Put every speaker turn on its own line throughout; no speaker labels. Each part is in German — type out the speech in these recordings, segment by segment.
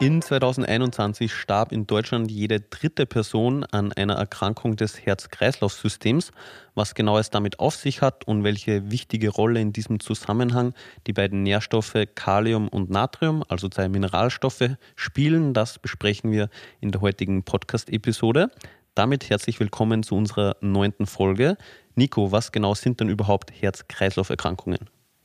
In 2021 starb in Deutschland jede dritte Person an einer Erkrankung des Herz-Kreislauf-Systems. Was genau es damit auf sich hat und welche wichtige Rolle in diesem Zusammenhang die beiden Nährstoffe Kalium und Natrium, also zwei Mineralstoffe, spielen, das besprechen wir in der heutigen Podcast-Episode. Damit herzlich willkommen zu unserer neunten Folge. Nico, was genau sind denn überhaupt Herz-Kreislauf-Erkrankungen?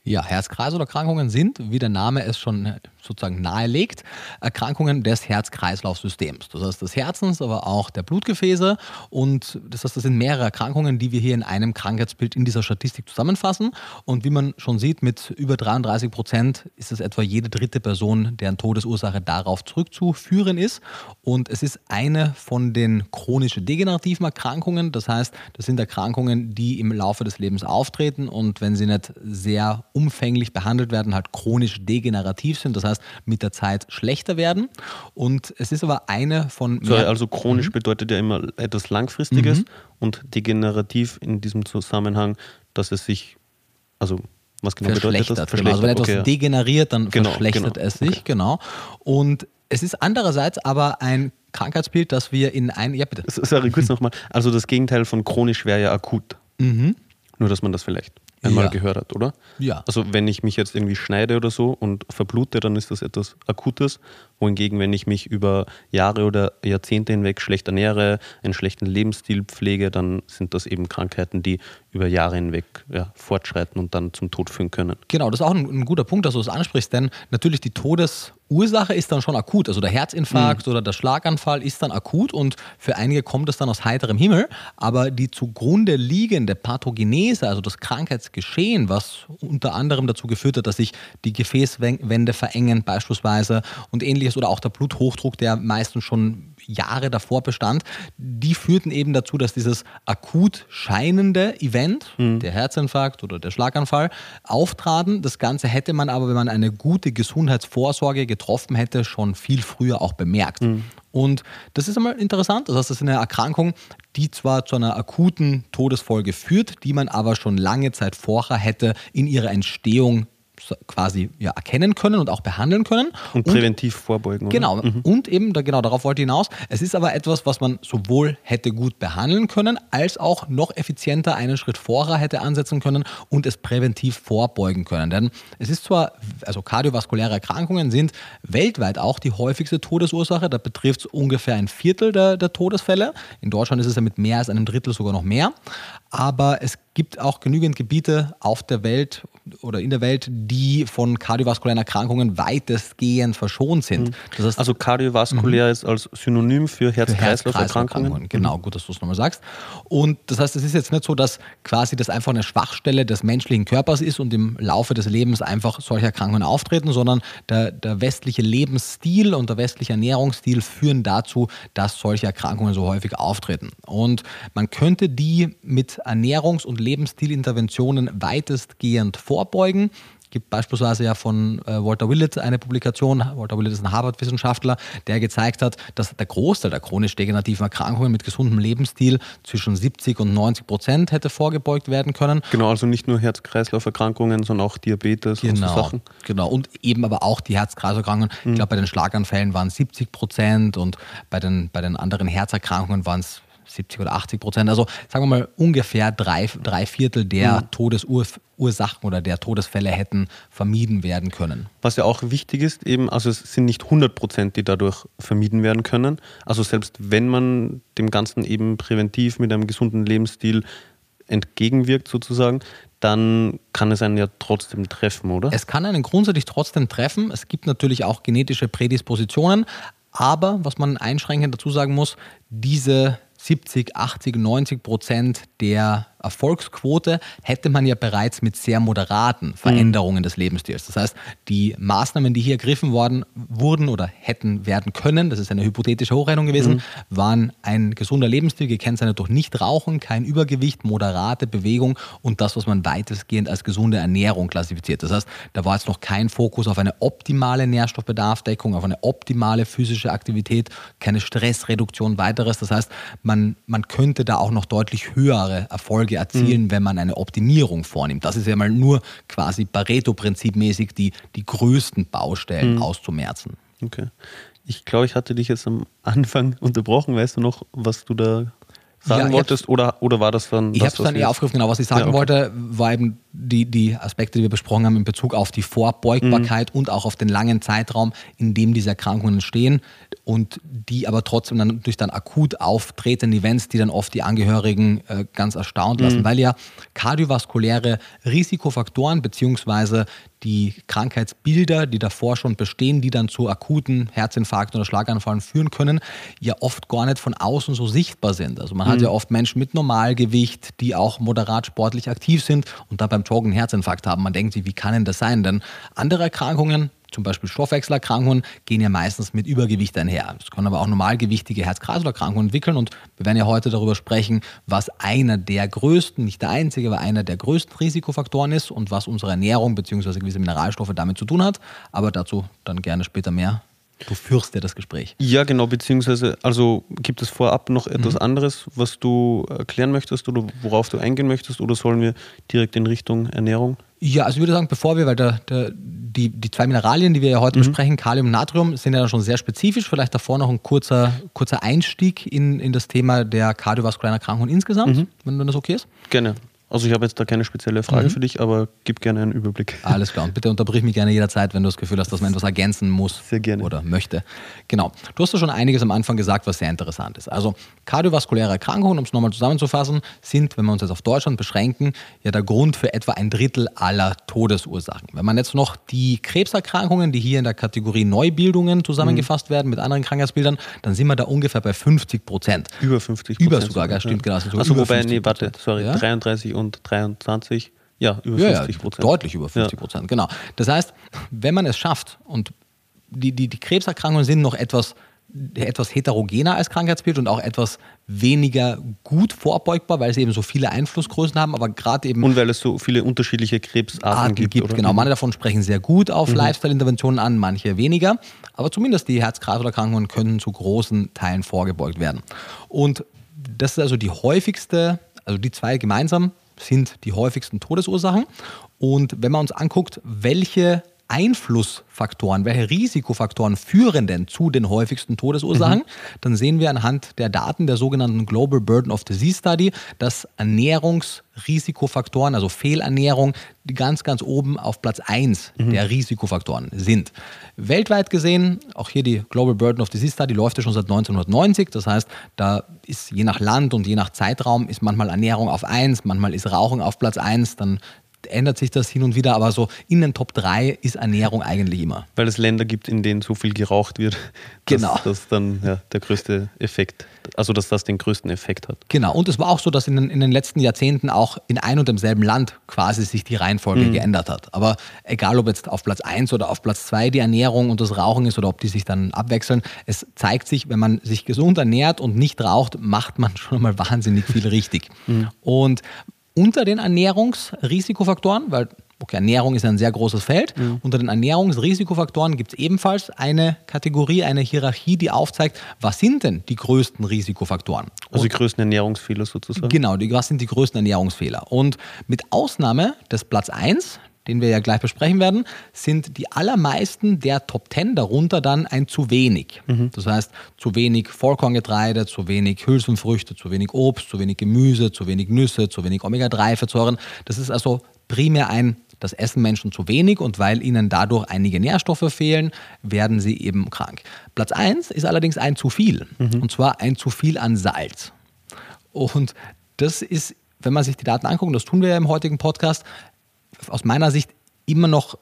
Ja, Herz-Kreislauf-Erkrankungen sind, wie der Name es schon sozusagen nahelegt, Erkrankungen des Herz-Kreislauf-Systems. Das heißt des Herzens, aber auch der Blutgefäße. Und das heißt, das sind mehrere Erkrankungen, die wir hier in einem Krankheitsbild in dieser Statistik zusammenfassen. Und wie man schon sieht, mit über 33 Prozent ist es etwa jede dritte Person, deren Todesursache darauf zurückzuführen ist. Und es ist eine von den chronisch degenerativen Erkrankungen. Das heißt, das sind Erkrankungen, die im Laufe des Lebens auftreten und wenn sie nicht sehr umfänglich behandelt werden, halt chronisch degenerativ sind, das heißt mit der Zeit schlechter werden. Und es ist aber eine von.
So, also chronisch mhm. bedeutet ja immer etwas Langfristiges mhm. und degenerativ in diesem Zusammenhang, dass es sich, also was genau bedeutet das?
Verschlechtert. Also wenn etwas okay. degeneriert, dann genau, verschlechtert genau. es sich, okay. genau. Und es ist andererseits aber ein Krankheitsbild, das wir in ein. Ja, bitte.
Sorry, kurz nochmal. Also das Gegenteil von chronisch wäre ja akut. Mhm. Nur, dass man das vielleicht einmal ja. gehört hat, oder?
Ja.
Also wenn ich mich jetzt irgendwie schneide oder so und verblute, dann ist das etwas Akutes. Wohingegen, wenn ich mich über Jahre oder Jahrzehnte hinweg schlecht ernähre, einen schlechten Lebensstil pflege, dann sind das eben Krankheiten, die über Jahre hinweg ja, fortschreiten und dann zum Tod führen können.
Genau, das ist auch ein, ein guter Punkt, dass du das ansprichst, denn natürlich die Todesursache ist dann schon akut. Also der Herzinfarkt mhm. oder der Schlaganfall ist dann akut und für einige kommt es dann aus heiterem Himmel. Aber die zugrunde liegende Pathogenese, also das Krankheitsgeschehen, was unter anderem dazu geführt hat, dass sich die Gefäßwände verengen beispielsweise und ähnliches oder auch der Bluthochdruck, der meistens schon Jahre davor bestand, die führten eben dazu, dass dieses akut scheinende Event, mhm. der Herzinfarkt oder der Schlaganfall, auftraten. Das Ganze hätte man aber, wenn man eine gute Gesundheitsvorsorge getroffen hätte, schon viel früher auch bemerkt. Mhm. Und das ist einmal interessant. Das heißt, das ist eine Erkrankung, die zwar zu einer akuten Todesfolge führt, die man aber schon lange Zeit vorher hätte in ihrer Entstehung quasi ja, erkennen können und auch behandeln können.
Und präventiv und, vorbeugen.
Oder? Genau. Mhm. Und eben, da, genau darauf wollte ich hinaus, es ist aber etwas, was man sowohl hätte gut behandeln können, als auch noch effizienter einen Schritt vorher hätte ansetzen können und es präventiv vorbeugen können. Denn es ist zwar, also kardiovaskuläre Erkrankungen sind weltweit auch die häufigste Todesursache. Da betrifft es ungefähr ein Viertel der, der Todesfälle. In Deutschland ist es ja mit mehr als einem Drittel sogar noch mehr. Aber es gibt auch genügend Gebiete auf der Welt oder in der Welt, die von kardiovaskulären Erkrankungen weitestgehend verschont sind.
Mhm. Das heißt, also kardiovaskulär mhm. ist als Synonym für Herz-Kreislauf-Erkrankungen. Herz
genau, gut, dass du es nochmal sagst. Und das heißt, es ist jetzt nicht so, dass quasi das einfach eine Schwachstelle des menschlichen Körpers ist und im Laufe des Lebens einfach solche Erkrankungen auftreten, sondern der, der westliche Lebensstil und der westliche Ernährungsstil führen dazu, dass solche Erkrankungen so häufig auftreten. Und man könnte die mit Ernährungs- und Lebensstilinterventionen weitestgehend vorbeugen. Es gibt beispielsweise ja von äh, Walter Willett eine Publikation, Walter Willett ist ein Harvard-Wissenschaftler, der gezeigt hat, dass der Großteil der chronisch degenerativen Erkrankungen mit gesundem Lebensstil zwischen 70 und 90 Prozent hätte vorgebeugt werden können.
Genau, also nicht nur Herz-Kreislauf-Erkrankungen, sondern auch Diabetes
genau,
und so Sachen.
Genau, und eben aber auch die Herz-Kreislauf-Erkrankungen. Mhm. Ich glaube, bei den Schlaganfällen waren es 70 Prozent und bei den, bei den anderen Herzerkrankungen waren es 70 oder 80 Prozent. Also sagen wir mal ungefähr drei, drei Viertel der mhm. Todesursachen oder der Todesfälle hätten vermieden werden können.
Was ja auch wichtig ist, eben, also es sind nicht 100 Prozent, die dadurch vermieden werden können. Also selbst wenn man dem Ganzen eben präventiv mit einem gesunden Lebensstil entgegenwirkt sozusagen, dann kann es einen ja trotzdem treffen, oder?
Es kann einen grundsätzlich trotzdem treffen. Es gibt natürlich auch genetische Prädispositionen, aber was man einschränkend dazu sagen muss, diese 70, 80, 90 Prozent der Erfolgsquote hätte man ja bereits mit sehr moderaten Veränderungen mhm. des Lebensstils. Das heißt, die Maßnahmen, die hier ergriffen worden wurden oder hätten werden können, das ist eine hypothetische Hochrechnung gewesen, mhm. waren ein gesunder Lebensstil, gekennzeichnet durch Nichtrauchen, kein Übergewicht, moderate Bewegung und das, was man weitestgehend als gesunde Ernährung klassifiziert. Das heißt, da war jetzt noch kein Fokus auf eine optimale Nährstoffbedarfdeckung, auf eine optimale physische Aktivität, keine Stressreduktion, weiteres. Das heißt, man, man könnte da auch noch deutlich höhere Erfolge erzielen, mhm. wenn man eine Optimierung vornimmt. Das ist ja mal nur quasi Pareto-Prinzipmäßig die, die größten Baustellen mhm. auszumerzen.
Okay. Ich glaube, ich hatte dich jetzt am Anfang unterbrochen. Weißt du noch, was du da sagen ja, wolltest oder, oder war das dann.
Ich habe es dann eher aufgegriffen, genau. Was ich sagen ja, okay. wollte, war eben die, die Aspekte, die wir besprochen haben in Bezug auf die Vorbeugbarkeit mhm. und auch auf den langen Zeitraum, in dem diese Erkrankungen stehen und die aber trotzdem dann durch dann akut auftretende Events, die dann oft die Angehörigen äh, ganz erstaunt lassen, mhm. weil ja kardiovaskuläre Risikofaktoren beziehungsweise die Krankheitsbilder, die davor schon bestehen, die dann zu akuten Herzinfarkten oder Schlaganfallen führen können, ja oft gar nicht von außen so sichtbar sind. Also man mhm. hat ja oft Menschen mit Normalgewicht, die auch moderat sportlich aktiv sind und dann beim Joggen einen Herzinfarkt haben. Man denkt sich, wie kann denn das sein? Denn andere Erkrankungen, zum Beispiel Stoffwechselerkrankungen, gehen ja meistens mit Übergewicht einher. Es können aber auch normalgewichtige Herz-Kreislauf-Erkrankungen entwickeln und wir werden ja heute darüber sprechen, was einer der größten, nicht der einzige, aber einer der größten Risikofaktoren ist und was unsere Ernährung bzw. gewisse Mineralstoffe damit zu tun hat. Aber dazu dann gerne später mehr. Du führst ja das Gespräch.
Ja, genau, beziehungsweise, also gibt es vorab noch etwas mhm. anderes, was du erklären möchtest oder worauf du eingehen möchtest oder sollen wir direkt in Richtung Ernährung?
Ja, also ich würde sagen, bevor wir, weil der, der, die, die zwei Mineralien, die wir ja heute mhm. besprechen, Kalium und Natrium, sind ja schon sehr spezifisch. Vielleicht davor noch ein kurzer, kurzer Einstieg in, in das Thema der kardiovaskulären Erkrankungen insgesamt, mhm. wenn, wenn das okay ist.
Gerne. Also ich habe jetzt da keine spezielle Frage mhm. für dich, aber gib gerne einen Überblick.
Alles klar. Und bitte unterbrich mich gerne jederzeit, wenn du das Gefühl hast, dass man etwas ergänzen muss
sehr gerne.
oder möchte. Genau. Du hast ja schon einiges am Anfang gesagt, was sehr interessant ist. Also kardiovaskuläre Erkrankungen, um es nochmal zusammenzufassen, sind, wenn wir uns jetzt auf Deutschland beschränken, ja der Grund für etwa ein Drittel aller Todesursachen. Wenn man jetzt noch die Krebserkrankungen, die hier in der Kategorie Neubildungen zusammengefasst mhm. werden mit anderen Krankheitsbildern, dann sind wir da ungefähr bei 50 Prozent.
Über 50
Prozent. Über sogar, ja, stimmt
genau. Also wobei, nee, warte, sorry, ja? 33 und 23. Ja, über ja, 50 Prozent.
Ja, deutlich über 50 Prozent, ja. genau. Das heißt, wenn man es schafft und die, die, die Krebserkrankungen sind noch etwas, etwas heterogener als Krankheitsbild und auch etwas weniger gut vorbeugbar, weil sie eben so viele Einflussgrößen haben, aber gerade eben.
Und weil es so viele unterschiedliche Krebsarten Arten gibt. gibt
genau, manche davon sprechen sehr gut auf mhm. Lifestyle-Interventionen an, manche weniger. Aber zumindest die Herz-Kreislauf-Erkrankungen können zu großen Teilen vorgebeugt werden. Und das ist also die häufigste, also die zwei gemeinsam sind die häufigsten Todesursachen. Und wenn man uns anguckt, welche Einflussfaktoren, welche Risikofaktoren führen denn zu den häufigsten Todesursachen, mhm. dann sehen wir anhand der Daten der sogenannten Global Burden of Disease Study, dass Ernährungsrisikofaktoren, also Fehlernährung, ganz, ganz oben auf Platz 1 mhm. der Risikofaktoren sind. Weltweit gesehen, auch hier die Global Burden of Disease Study läuft ja schon seit 1990, das heißt, da ist je nach Land und je nach Zeitraum ist manchmal Ernährung auf 1, manchmal ist Rauchen auf Platz 1, dann ändert sich das hin und wieder, aber so in den Top 3 ist Ernährung eigentlich immer.
Weil es Länder gibt, in denen so viel geraucht wird, dass genau. das dann ja, der größte Effekt, also dass das den größten Effekt hat.
Genau, und es war auch so, dass in den, in den letzten Jahrzehnten auch in ein und demselben Land quasi sich die Reihenfolge mhm. geändert hat. Aber egal, ob jetzt auf Platz 1 oder auf Platz 2 die Ernährung und das Rauchen ist oder ob die sich dann abwechseln, es zeigt sich, wenn man sich gesund ernährt und nicht raucht, macht man schon mal wahnsinnig viel richtig. Mhm. Und unter den Ernährungsrisikofaktoren, weil okay, Ernährung ist ein sehr großes Feld, mhm. unter den Ernährungsrisikofaktoren gibt es ebenfalls eine Kategorie, eine Hierarchie, die aufzeigt, was sind denn die größten Risikofaktoren?
Also die größten Ernährungsfehler sozusagen.
Genau, die, was sind die größten Ernährungsfehler? Und mit Ausnahme des Platz 1, den wir ja gleich besprechen werden, sind die allermeisten der Top 10 darunter dann ein zu wenig. Mhm. Das heißt, zu wenig Vollkorngetreide, zu wenig Hülsenfrüchte, zu wenig Obst, zu wenig Gemüse, zu wenig Nüsse, zu wenig Omega-3-Fettsäuren. Das ist also primär ein das essen Menschen zu wenig und weil ihnen dadurch einige Nährstoffe fehlen, werden sie eben krank. Platz 1 ist allerdings ein zu viel. Mhm. Und zwar ein zu viel an Salz. Und das ist, wenn man sich die Daten anguckt, das tun wir ja im heutigen Podcast, aus meiner Sicht immer noch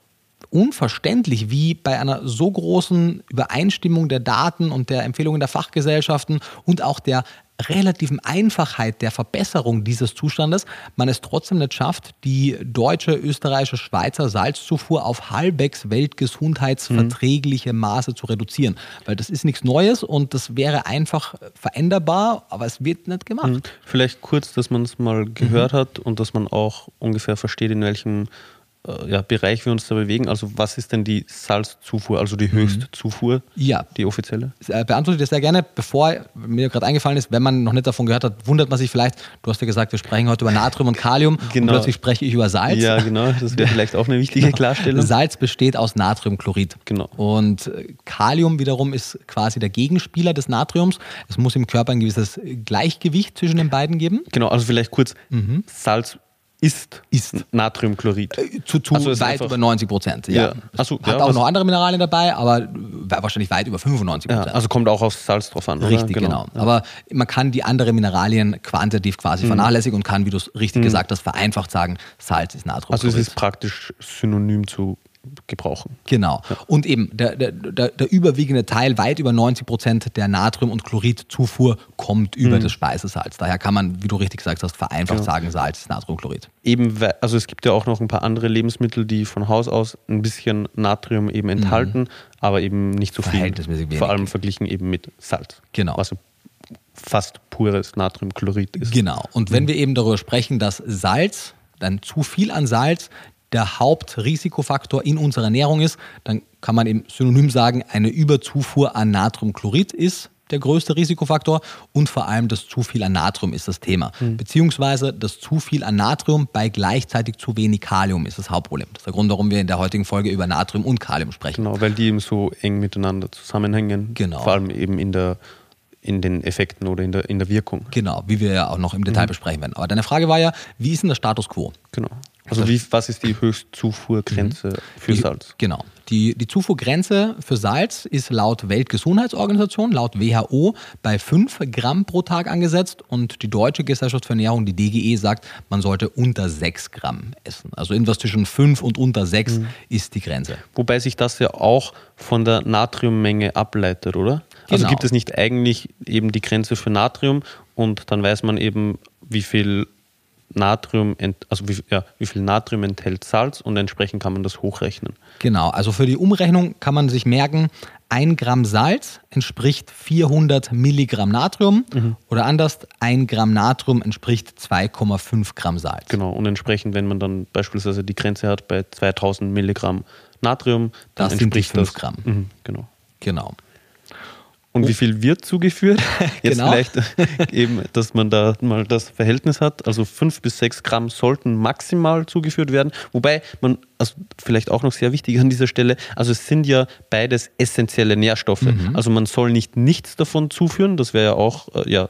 unverständlich, wie bei einer so großen Übereinstimmung der Daten und der Empfehlungen der Fachgesellschaften und auch der relativen Einfachheit der Verbesserung dieses Zustandes man es trotzdem nicht schafft, die deutsche, österreichische, Schweizer Salzzufuhr auf halbwegs weltgesundheitsverträgliche Maße zu reduzieren. Weil das ist nichts Neues und das wäre einfach veränderbar, aber es wird nicht gemacht. Mhm.
Vielleicht kurz, dass man es mal gehört mhm. hat und dass man auch ungefähr versteht, in welchem ja, Bereich wir uns da bewegen. Also was ist denn die Salzzufuhr, also die mhm. Höchstzufuhr,
ja.
die offizielle?
Äh, beantworte ich das sehr gerne. Bevor mir gerade eingefallen ist, wenn man noch nicht davon gehört hat, wundert man sich vielleicht, du hast ja gesagt, wir sprechen heute über Natrium und Kalium genau. und plötzlich spreche ich über Salz.
Ja, genau, das wäre vielleicht auch eine wichtige genau. Klarstellung.
Salz besteht aus Natriumchlorid.
Genau.
Und äh, Kalium wiederum ist quasi der Gegenspieler des Natriums. Es muss im Körper ein gewisses Gleichgewicht zwischen den beiden geben.
Genau, also vielleicht kurz, mhm. Salz ist, ist. Natriumchlorid.
Äh, zu, zu also weit über 90 Prozent. Ja. ja.
Achso,
Hat ja, auch noch andere Mineralien dabei, aber wahrscheinlich weit über 95 Prozent.
Ja, also kommt auch aufs Salz drauf an.
Richtig, genau. genau. Aber man kann die anderen Mineralien quantitativ quasi mhm. vernachlässigen und kann, wie du es richtig mhm. gesagt hast, vereinfacht sagen, Salz ist Natriumchlorid.
Also es ist praktisch synonym zu gebrauchen.
Genau. Ja. Und eben der, der, der, überwiegende Teil, weit über 90 Prozent der Natrium- und Chloridzufuhr kommt über mhm. das Speisesalz. Daher kann man, wie du richtig gesagt hast, vereinfacht genau. sagen, Salz ist Natriumchlorid.
Eben, also es gibt ja auch noch ein paar andere Lebensmittel, die von Haus aus ein bisschen Natrium eben mhm. enthalten, mhm. aber eben nicht so viel. Vor allem verglichen eben mit Salz.
Genau.
Was fast pures Natriumchlorid ist.
Genau. Und wenn mhm. wir eben darüber sprechen, dass Salz dann zu viel an Salz der Hauptrisikofaktor in unserer Ernährung ist, dann kann man eben synonym sagen, eine Überzufuhr an Natriumchlorid ist der größte Risikofaktor und vor allem das zu viel an Natrium ist das Thema. Mhm. Beziehungsweise das zu viel an Natrium bei gleichzeitig zu wenig Kalium ist das Hauptproblem. Das ist der Grund, warum wir in der heutigen Folge über Natrium und Kalium sprechen.
Genau, weil die eben so eng miteinander zusammenhängen.
Genau.
Vor allem eben in der in den Effekten oder in der, in der Wirkung.
Genau, wie wir ja auch noch im Detail mhm. besprechen werden. Aber deine Frage war ja, wie ist denn der Status quo?
Genau. Also wie, was ist die Höchstzufuhrgrenze mhm. für Salz?
Genau. Die, die Zufuhrgrenze für Salz ist laut Weltgesundheitsorganisation, laut WHO, bei 5 Gramm pro Tag angesetzt und die Deutsche Gesellschaft für Ernährung, die DGE, sagt, man sollte unter 6 Gramm essen. Also irgendwas zwischen 5 und unter 6 mhm. ist die Grenze.
Wobei sich das ja auch von der Natriummenge ableitet, oder? Also genau. Also gibt es nicht eigentlich eben die Grenze für Natrium und dann weiß man eben, wie viel Natrium, also wie, ja, wie viel Natrium enthält Salz und entsprechend kann man das hochrechnen.
Genau, also für die Umrechnung kann man sich merken, ein Gramm Salz entspricht 400 Milligramm Natrium mhm. oder anders, ein Gramm Natrium entspricht 2,5 Gramm Salz.
Genau, und entsprechend, wenn man dann beispielsweise die Grenze hat bei 2000 Milligramm Natrium, dann das entspricht sind die 5
Gramm.
Mhm, genau.
Genau.
Und wie viel wird zugeführt? Jetzt genau. vielleicht eben, dass man da mal das Verhältnis hat. Also fünf bis sechs Gramm sollten maximal zugeführt werden. Wobei man, also vielleicht auch noch sehr wichtig an dieser Stelle, also es sind ja beides essentielle Nährstoffe. Mhm. Also man soll nicht nichts davon zuführen, das wäre ja auch äh, ja,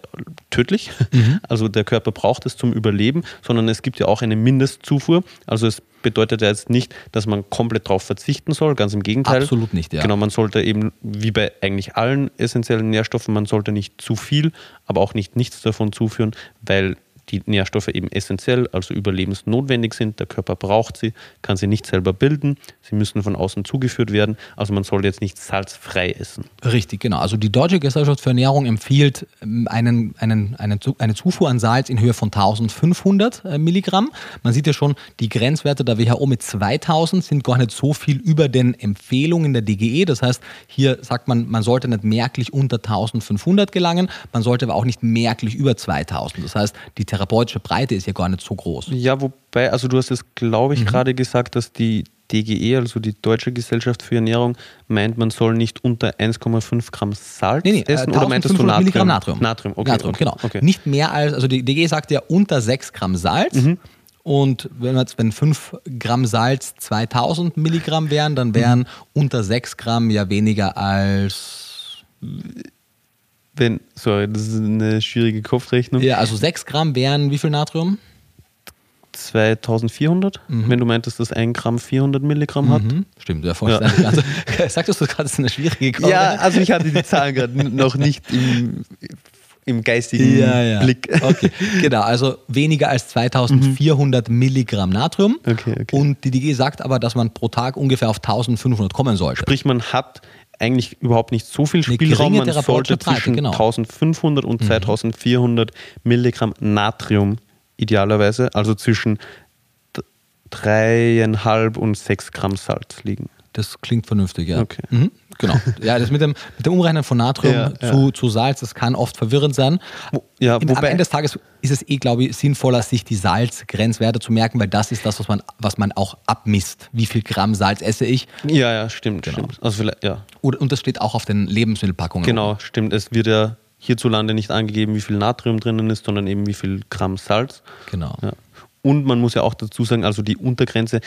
tödlich. Mhm. Also der Körper braucht es zum Überleben, sondern es gibt ja auch eine Mindestzufuhr. Also es bedeutet ja jetzt nicht, dass man komplett darauf verzichten soll, ganz im Gegenteil.
Absolut nicht, ja.
Genau, man sollte eben, wie bei eigentlich allen essentiellen Nährstoffen, man sollte nicht zu viel, aber auch nicht nichts davon zuführen, weil die Nährstoffe eben essentiell, also überlebensnotwendig sind. Der Körper braucht sie, kann sie nicht selber bilden. Sie müssen von außen zugeführt werden. Also man soll jetzt nicht salzfrei essen.
Richtig, genau. Also die Deutsche Gesellschaft für Ernährung empfiehlt ähm, einen, einen, einen, eine Zufuhr an Salz in Höhe von 1500 äh, Milligramm. Man sieht ja schon, die Grenzwerte der WHO mit 2000 sind gar nicht so viel über den Empfehlungen der DGE. Das heißt, hier sagt man, man sollte nicht merklich unter 1500 gelangen, man sollte aber auch nicht merklich über 2000. Das heißt, die therapeutische Breite ist ja gar nicht so groß.
Ja, wobei, also du hast es, glaube ich, mhm. gerade gesagt, dass die DGE, also die Deutsche Gesellschaft für Ernährung, meint, man soll nicht unter 1,5 Gramm Salz nee, nee, essen
äh, oder meintest du Natrium? Milligramm Natrium.
Natrium, okay.
Natrium, genau. Okay. Nicht mehr als, also die DGE sagt ja unter 6 Gramm Salz. Mhm. Und wenn, jetzt, wenn 5 Gramm Salz 2000 Milligramm wären, dann wären mhm. unter 6 Gramm ja weniger als
wenn, sorry, das ist eine schwierige Kopfrechnung.
Ja, also 6 Gramm wären wie viel Natrium?
2400, mhm. wenn du meintest, dass ein Gramm 400 Milligramm hat. Mhm.
Stimmt, ja, ja. Also, sagtest du gerade, das ist eine schwierige
Kopfrechnung? Ja, also ich hatte die Zahlen gerade noch nicht im im geistigen
Ja, ja.
Blick.
Okay, genau. Also weniger als 2400 Milligramm Natrium.
Okay, okay.
Und die DG sagt aber, dass man pro Tag ungefähr auf 1500 kommen sollte.
Sprich, man hat eigentlich überhaupt nicht so viel Spielraum. Man sollte zwischen
genau.
1500 und 2400 Milligramm Natrium idealerweise, also zwischen dreieinhalb und sechs Gramm Salz liegen.
Das klingt vernünftig, ja.
Okay.
Mhm, genau. Ja, das mit dem, mit dem Umrechnen von Natrium
Ja, ja.
zu, zu Salz, das kann oft verwirrend sein.
Wo- ja,
Im, am Ende des Tages ist es eh, glaube ich, sinnvoller, sich die Salzgrenzwerte zu merken, weil das ist das, was man, was man auch abmisst. Wie viel Gramm Salz esse ich?
Ja, ja, stimmt,
Genau.
stimmt. Also vielleicht, ja,
Oder, und das steht auch auf den Lebensmittelpackungen.
genau, stimmt. Es wird ja hierzulande nicht angegeben, wie viel Natrium drinnen ist, sondern eben wie viel Gramm Salz.
Genau.
Ja. Und man muss ja auch dazu sagen, also die Untergrenze,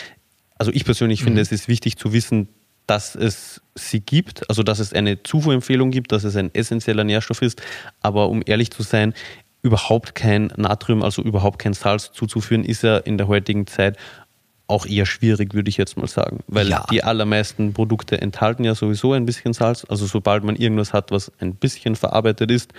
also ich persönlich finde, es ist wichtig zu wissen, dass es sie gibt, also dass es eine Zufuhrempfehlung gibt, dass es ein essentieller Nährstoff ist, aber um ehrlich zu sein, überhaupt kein Natrium, also überhaupt kein Salz zuzuführen, ist ja in der heutigen Zeit auch eher schwierig, würde ich jetzt mal sagen. Weil
Ja.
die allermeisten Produkte enthalten ja sowieso ein bisschen Salz. Also sobald man irgendwas hat, was ein bisschen verarbeitet ist,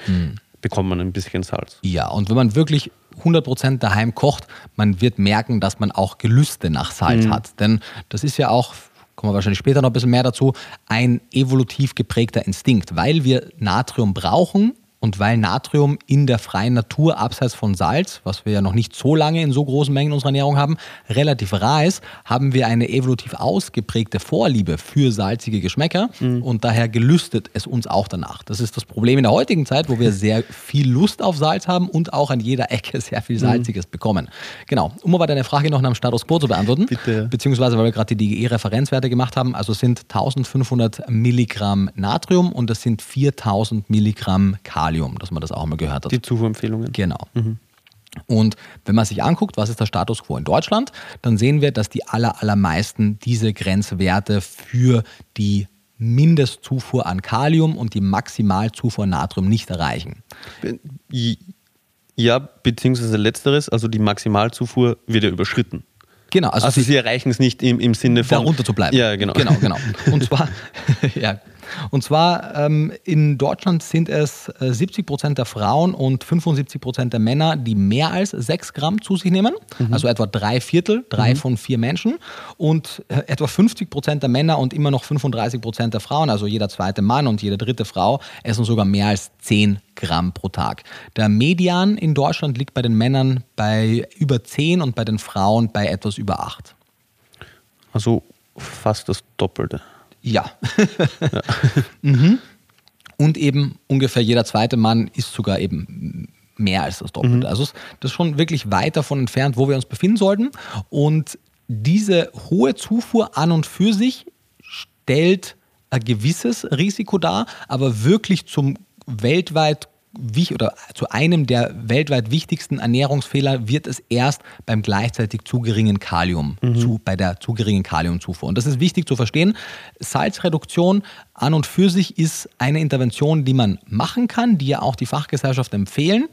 bekommt man ein bisschen Salz.
Ja, und wenn man wirklich 100% daheim kocht, man wird merken, dass man auch Gelüste nach Salz hat. Denn das ist ja auch, kommen wir wahrscheinlich später noch ein bisschen mehr dazu, ein evolutiv geprägter Instinkt, weil wir Natrium brauchen und weil Natrium in der freien Natur abseits von Salz, was wir ja noch nicht so lange in so großen Mengen in unserer Ernährung haben, relativ rar ist, haben wir eine evolutiv ausgeprägte Vorliebe für salzige Geschmäcker und daher gelüstet es uns auch danach. Das ist das Problem in der heutigen Zeit, wo wir sehr viel Lust auf Salz haben und auch an jeder Ecke sehr viel Salziges bekommen. Genau. Um aber deine Frage noch nach dem Status quo zu beantworten,
Bitte.
beziehungsweise weil wir gerade die DGE-Referenzwerte gemacht haben, also sind 1500 Milligramm Natrium und es sind 4000 Milligramm Kalium, dass man das auch mal gehört hat.
Die Zufuhrempfehlungen.
Genau. Und wenn man sich anguckt, was ist der Status quo in Deutschland, dann sehen wir, dass die aller, allermeisten diese Grenzwerte für die Mindestzufuhr an Kalium und die Maximalzufuhr an Natrium nicht erreichen.
Ja, beziehungsweise letzteres, also die Maximalzufuhr wird ja überschritten.
Genau, also,
Also,
sie-
sie erreichen es nicht im, im Sinne von.
darunter zu bleiben.
Ja, genau.
Genau, genau. Und zwar, ja. Und zwar ähm, in Deutschland sind es äh, 70 Prozent der Frauen und 75 Prozent der Männer, die mehr als 6 Gramm zu sich nehmen. Also etwa drei Viertel, drei von vier Menschen. Und äh, etwa 50 Prozent der Männer und immer noch 35 Prozent der Frauen, also jeder zweite Mann und jede dritte Frau, essen sogar mehr als 10 Gramm pro Tag. Der Median in Deutschland liegt bei den Männern bei über 10 und bei den Frauen bei etwas über 8.
Also fast das Doppelte.
Ja. mhm. Und eben ungefähr jeder zweite Mann ist sogar eben mehr als das Doppelte. Also es- das ist schon wirklich weit davon entfernt, wo wir uns befinden sollten. Und diese hohe Zufuhr an und für sich stellt ein gewisses Risiko dar, aber wirklich zum weltweit oder zu einem der weltweit wichtigsten Ernährungsfehler wird es erst beim gleichzeitig zu geringen Kalium, zu, bei der zu geringen Kaliumzufuhr. Und das ist wichtig zu verstehen. Salzreduktion an und für sich ist eine Intervention, die man machen kann, die ja auch die Fachgesellschaft empfehlen.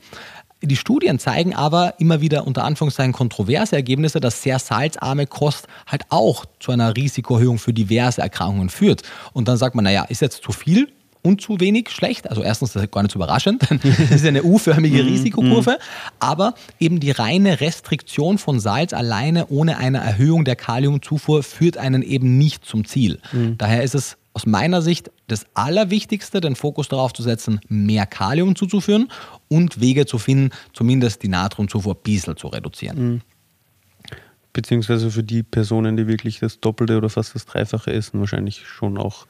Die Studien zeigen aber immer wieder unter Anführungszeichen kontroverse Ergebnisse, dass sehr salzarme Kost halt auch zu einer Risikoerhöhung für diverse Erkrankungen führt. Und dann sagt man, naja, ist jetzt zu viel und zu wenig schlecht. Also erstens, das ist gar nicht so überraschend, denn das ist ja eine U-förmige Risikokurve. Aber eben die reine Restriktion von Salz alleine ohne eine Erhöhung der Kaliumzufuhr führt einen eben nicht zum Ziel. Daher ist es aus meiner Sicht das Allerwichtigste, den Fokus darauf zu setzen, mehr Kalium zuzuführen und Wege zu finden, zumindest die Natriumzufuhr ein bisschen zu reduzieren.
Beziehungsweise für die Personen, die wirklich das Doppelte oder fast das Dreifache essen, wahrscheinlich schon auch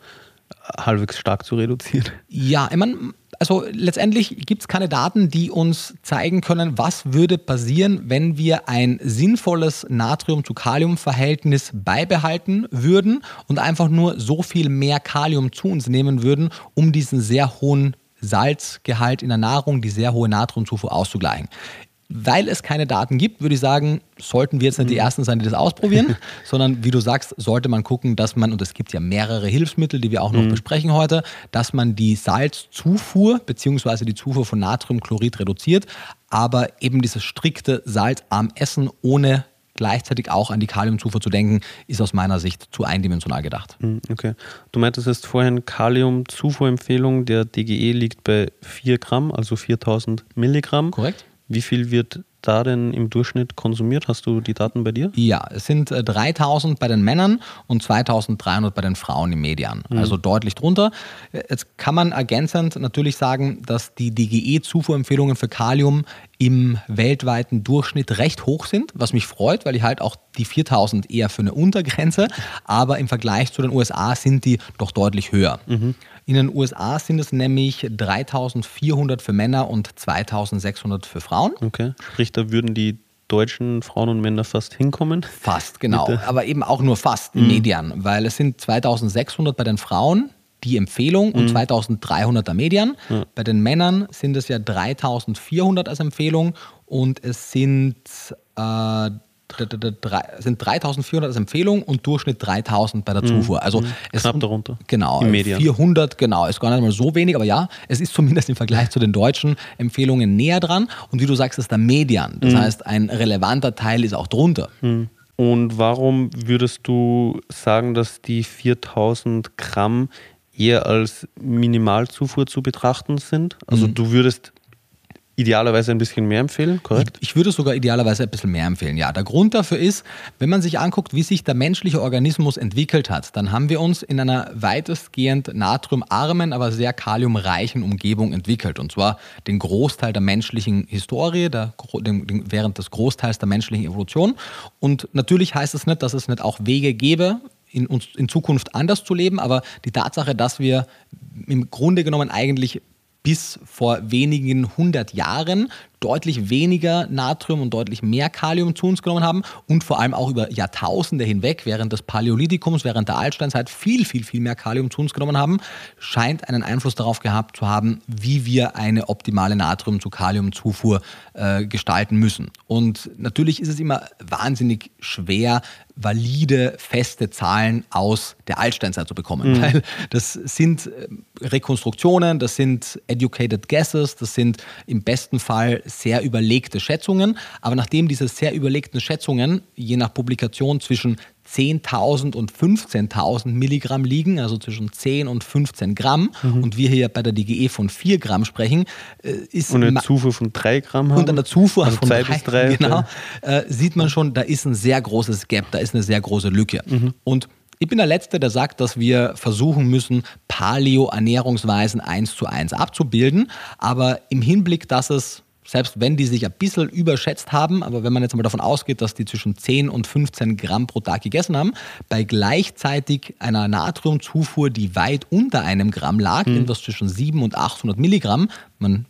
halbwegs stark zu reduzieren.
Ja, ich meine, also letztendlich gibt es keine Daten, die uns zeigen können, was würde passieren, wenn wir ein sinnvolles Natrium-zu-Kalium-Verhältnis beibehalten würden und einfach nur so viel mehr Kalium zu uns nehmen würden, um diesen sehr hohen Salzgehalt in der Nahrung, die sehr hohe Natriumzufuhr auszugleichen. Weil es keine Daten gibt, würde ich sagen, sollten wir jetzt nicht die Ersten sein, die das ausprobieren, sondern wie du sagst, sollte man gucken, dass man, und es gibt ja mehrere Hilfsmittel, die wir auch noch besprechen heute, dass man die Salzzufuhr bzw. die Zufuhr von Natriumchlorid reduziert, aber eben dieses strikte salzarm Essen ohne gleichzeitig auch an die Kaliumzufuhr zu denken, ist aus meiner Sicht zu eindimensional gedacht.
Hm, okay. Du meintest jetzt vorhin, Kaliumzufuhrempfehlung der DGE liegt bei 4 Gramm, also 4000 Milligramm.
Korrekt.
Wie viel wird da denn im Durchschnitt konsumiert? Hast du die Daten bei dir?
Ja, es sind 3000 äh, bei den Männern und 2300 bei den Frauen im Median. Mhm. Also deutlich drunter. Jetzt kann man ergänzend natürlich sagen, dass die DGE-Zufuhrempfehlungen für Kalium im weltweiten Durchschnitt recht hoch sind, was mich freut, weil ich halt auch die 4000 eher für eine Untergrenze, aber im Vergleich zu den USA sind die doch deutlich höher. Mhm. In den USA sind es nämlich 3400 für Männer und 2600 für Frauen.
Okay, sprich, da würden die deutschen Frauen und Männer fast hinkommen?
Fast, genau. Aber eben auch nur fast mhm. Median, weil es sind 2600 bei den Frauen, die Empfehlung und mhm. 2300 der Median. Ja. Bei den Männern sind es ja 3400 als Empfehlung und es sind äh, sind 3400 als Empfehlung und Durchschnitt 3000 bei der mhm. Zufuhr. Also mhm.
es knapp darunter.
Genau, 400, genau, ist gar nicht mal so wenig, aber ja, es ist zumindest im Vergleich zu den deutschen Empfehlungen näher dran und wie du sagst, ist der Median. Das mhm. heißt, ein relevanter Teil ist auch drunter.
Mhm. Und warum würdest du sagen, dass die 4000 Gramm eher als Minimalzufuhr zu betrachten sind? Also mhm. du würdest idealerweise ein bisschen mehr empfehlen, korrekt?
Ich, ich, würde sogar idealerweise ein bisschen mehr empfehlen, ja. Der Grund dafür ist, wenn man sich anguckt, wie sich der menschliche Organismus entwickelt hat, dann haben wir uns in einer weitestgehend natriumarmen, aber sehr kaliumreichen Umgebung entwickelt. Und zwar den Großteil der menschlichen Historie, der, den, während des Großteils der menschlichen Evolution. Und natürlich heißt es nicht, dass es nicht auch Wege gäbe, in, uns in Zukunft anders zu leben, aber die Tatsache, dass wir im Grunde genommen eigentlich bis vor wenigen hundert Jahren deutlich weniger Natrium und deutlich mehr Kalium zu uns genommen haben und vor allem auch über Jahrtausende hinweg, während des Paläolithikums, während der Altsteinzeit viel, viel, viel mehr Kalium zu uns genommen haben, scheint einen Einfluss darauf gehabt zu haben, wie wir eine optimale Natrium- zu Kaliumzufuhr äh, gestalten müssen. Und natürlich ist es immer wahnsinnig schwer, valide, feste Zahlen aus der Altsteinzeit zu bekommen, mhm. weil das sind äh, Rekonstruktionen, das sind educated guesses, das sind im besten Fall sehr überlegte Schätzungen. Aber nachdem diese sehr überlegten Schätzungen je nach Publikation zwischen 10.000 und 15.000 Milligramm liegen, also zwischen 10 und 15 Gramm, mhm. und wir hier bei der DGE von 4 Gramm sprechen,
äh, ist und eine Zufuhr von 3 Gramm haben.
Und an der Zufuhr
also
von
2 bis 3,
genau, äh, sieht man schon, da ist ein sehr großes Gap, da ist eine sehr große Lücke. Mhm. Und ich bin der Letzte, der sagt, dass wir versuchen müssen, Paleo-Ernährungsweisen eins zu eins abzubilden. Aber im Hinblick, dass es selbst wenn die sich ein bisschen überschätzt haben, aber wenn man jetzt mal davon ausgeht, dass die zwischen 10 und 15 Gramm pro Tag gegessen haben, bei gleichzeitig einer Natriumzufuhr, die weit unter einem Gramm lag, mhm. irgendwas zwischen 7 und 800 Milligramm, man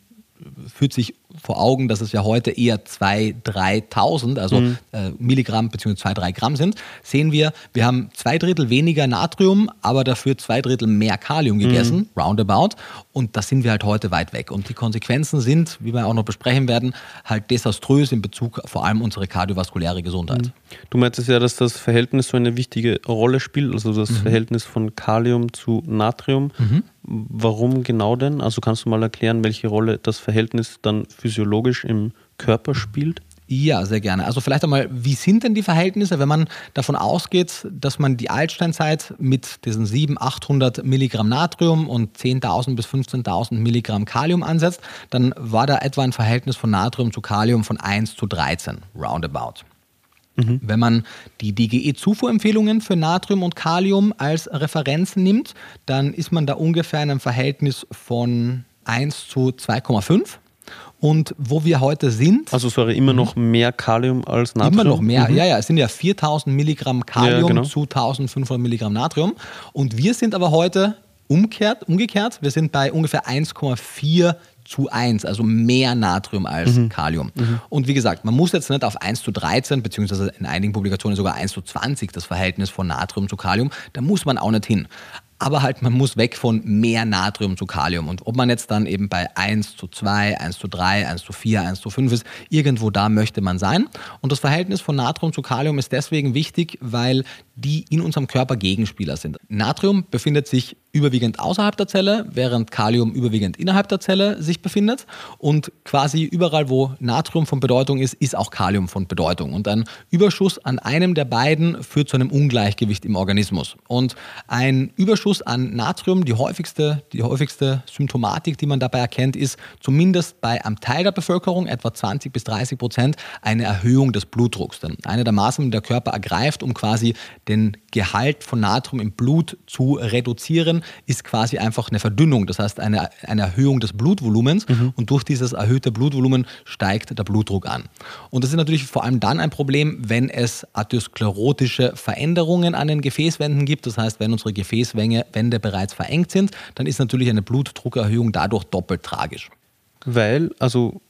fühlt sich vor Augen, dass es ja heute eher 2.000, 3.000, also mhm. äh, Milligramm bzw. 2, 3 Gramm sind, sehen wir, wir haben zwei Drittel weniger Natrium, aber dafür zwei Drittel mehr Kalium gegessen, mhm. roundabout. Und da sind wir halt heute weit weg. Und die Konsequenzen sind, wie wir auch noch besprechen werden, halt desaströs in Bezug vor allem unsere kardiovaskuläre Gesundheit. Mhm.
Du meintest ja, dass das Verhältnis so eine wichtige Rolle spielt, also das mhm. Verhältnis von Kalium zu Natrium. Mhm. Warum genau denn? Also kannst du mal erklären, welche Rolle das Verhältnis dann physiologisch im Körper spielt?
Ja, sehr gerne. Also vielleicht einmal, wie sind denn die Verhältnisse, wenn man davon ausgeht, dass man die Altsteinzeit mit diesen 700, 800 Milligramm Natrium und 10.000 bis 15.000 Milligramm Kalium ansetzt, dann war da etwa ein Verhältnis von Natrium zu Kalium von 1 zu 13, roundabout. Mhm. Wenn man die DGE-Zufuhrempfehlungen für Natrium und Kalium als Referenz nimmt, dann ist man da ungefähr in einem Verhältnis von 1 zu 2,5. Und wo wir heute sind.
Also, sorry, immer noch mehr Kalium als Natrium?
Immer noch mehr, mhm. ja, ja. Es sind ja 4000 Milligramm Kalium ja, genau. zu 1500 Milligramm Natrium. Und wir sind aber heute umgekehrt, umgekehrt. Wir sind bei ungefähr 1,4 zu 1, also mehr Natrium als mhm. Kalium. Mhm. Und wie gesagt, man muss jetzt nicht auf 1 zu 13, beziehungsweise in einigen Publikationen sogar 1 zu 20 das Verhältnis von Natrium zu Kalium, da muss man auch nicht hin. Aber halt man muss weg von mehr Natrium zu Kalium. Und ob man jetzt dann eben bei 1 zu 2, 1 zu 3, 1 zu 4, 1 zu 5 ist, irgendwo da möchte man sein. Und das Verhältnis von Natrium zu Kalium ist deswegen wichtig, weil die in unserem Körper Gegenspieler sind. Natrium befindet sich überwiegend außerhalb der Zelle, während Kalium überwiegend innerhalb der Zelle sich befindet. Und quasi überall, wo Natrium von Bedeutung ist, ist auch Kalium von Bedeutung. Und ein Überschuss an einem der beiden führt zu einem Ungleichgewicht im Organismus. Und ein Überschuss an Natrium, die häufigste, die häufigste Symptomatik, die man dabei erkennt, ist zumindest bei einem Teil der Bevölkerung, etwa 20 bis 30 Prozent, eine Erhöhung des Blutdrucks. Denn eine der Maßnahmen, die der Körper ergreift, um quasi den Gehalt von Natrium im Blut zu reduzieren, ist quasi einfach eine Verdünnung, das heißt eine, eine Erhöhung des Blutvolumens mhm. und durch dieses erhöhte Blutvolumen steigt der Blutdruck an. Und das ist natürlich vor allem dann ein Problem, wenn es atherosklerotische Veränderungen an den Gefäßwänden gibt, das heißt, wenn unsere Gefäßwände bereits verengt sind, dann ist natürlich eine Blutdruckerhöhung dadurch doppelt tragisch.
Weil, also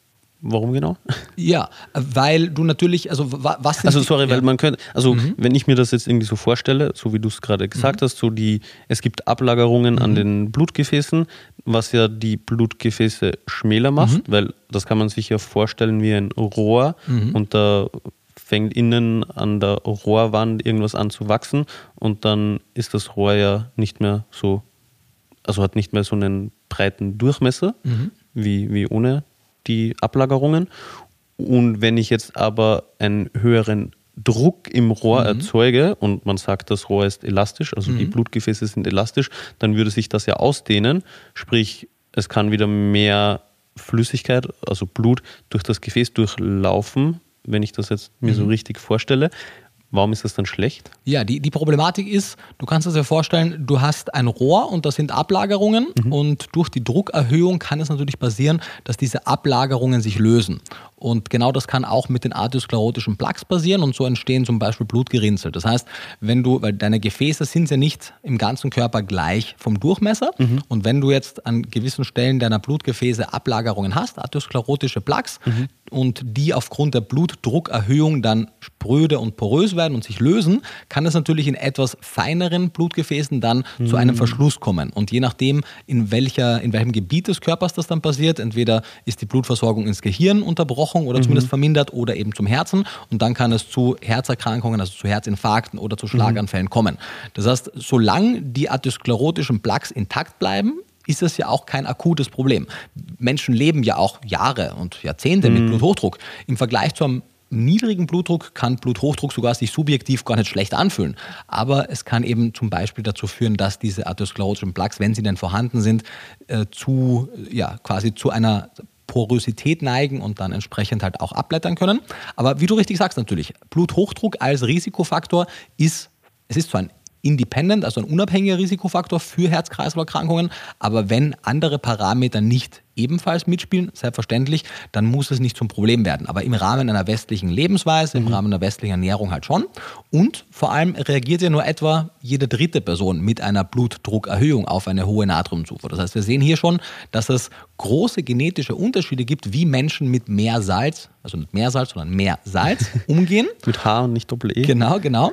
Warum genau?
Ja, weil du natürlich, also was
Also sorry, die, weil ja. man könnte, also mhm. wenn ich mir das jetzt irgendwie so vorstelle, so wie du es gerade gesagt mhm. hast, so die, es gibt Ablagerungen mhm. an den Blutgefäßen, was ja die Blutgefäße schmäler macht, mhm. weil das kann man sich ja vorstellen wie ein Rohr mhm. und da fängt innen an der Rohrwand irgendwas an zu wachsen und dann ist das Rohr ja nicht mehr so, also hat nicht mehr so einen breiten Durchmesser mhm. wie, wie ohne die Ablagerungen. Und wenn ich jetzt aber einen höheren Druck im Rohr mhm. erzeuge und man sagt, das Rohr ist elastisch, also mhm. die Blutgefäße sind elastisch, dann würde sich das ja ausdehnen. Sprich, es kann wieder mehr Flüssigkeit, also Blut, durch das Gefäß durchlaufen, wenn ich das jetzt mir mhm. so richtig vorstelle. Warum ist das dann schlecht?
Ja, die, die Problematik ist, du kannst dir vorstellen, du hast ein Rohr und da sind Ablagerungen mhm. und durch die Druckerhöhung kann es natürlich passieren, dass diese Ablagerungen sich lösen. Und genau das kann auch mit den arteriosklerotischen Plaques passieren und so entstehen zum Beispiel Blutgerinnsel. Das heißt, wenn du, weil deine Gefäße sind ja nicht im ganzen Körper gleich vom Durchmesser mhm. und wenn du jetzt an gewissen Stellen deiner Blutgefäße Ablagerungen hast, arteriosklerotische Plaques, mhm. und die aufgrund der Blutdruckerhöhung dann spröde und porös werden und sich lösen, kann es natürlich in etwas feineren Blutgefäßen dann mhm. zu einem Verschluss kommen. Und je nachdem, in, welcher, in welchem Gebiet des Körpers das dann passiert, entweder ist die Blutversorgung ins Gehirn unterbrochen, gebrochen oder mhm. zumindest vermindert oder eben zum Herzen. Und dann kann es zu Herzerkrankungen, also zu Herzinfarkten oder zu Schlaganfällen mhm. kommen. Das heißt, solange die atherosklerotischen Plaques intakt bleiben, ist das ja auch kein akutes Problem. Menschen leben ja auch Jahre und Jahrzehnte mhm. mit Bluthochdruck. Im Vergleich zu einem niedrigen Blutdruck kann Bluthochdruck sogar sich subjektiv gar nicht schlecht anfühlen. Aber es kann eben zum Beispiel dazu führen, dass diese atherosklerotischen Plaques, wenn sie denn vorhanden sind, äh, zu, ja, quasi zu einer Porosität neigen und dann entsprechend halt auch abblättern können. Aber wie du richtig sagst natürlich, Bluthochdruck als Risikofaktor ist, es ist zwar ein independent, also ein unabhängiger Risikofaktor für Herz-Kreislauf-Erkrankungen. Aber wenn andere Parameter nicht ebenfalls mitspielen, selbstverständlich, dann muss es nicht zum Problem werden. Aber im Rahmen einer westlichen Lebensweise, mhm. im Rahmen einer westlichen Ernährung halt schon. Und vor allem reagiert ja nur etwa jede dritte Person mit einer Blutdruckerhöhung auf eine hohe Natriumzufuhr. Das heißt, wir sehen hier schon, dass es große genetische Unterschiede gibt, wie Menschen mit mehr Salz, also nicht mehr Salz, sondern mehr Salz umgehen.
mit H und nicht Doppel-E.
Genau, genau.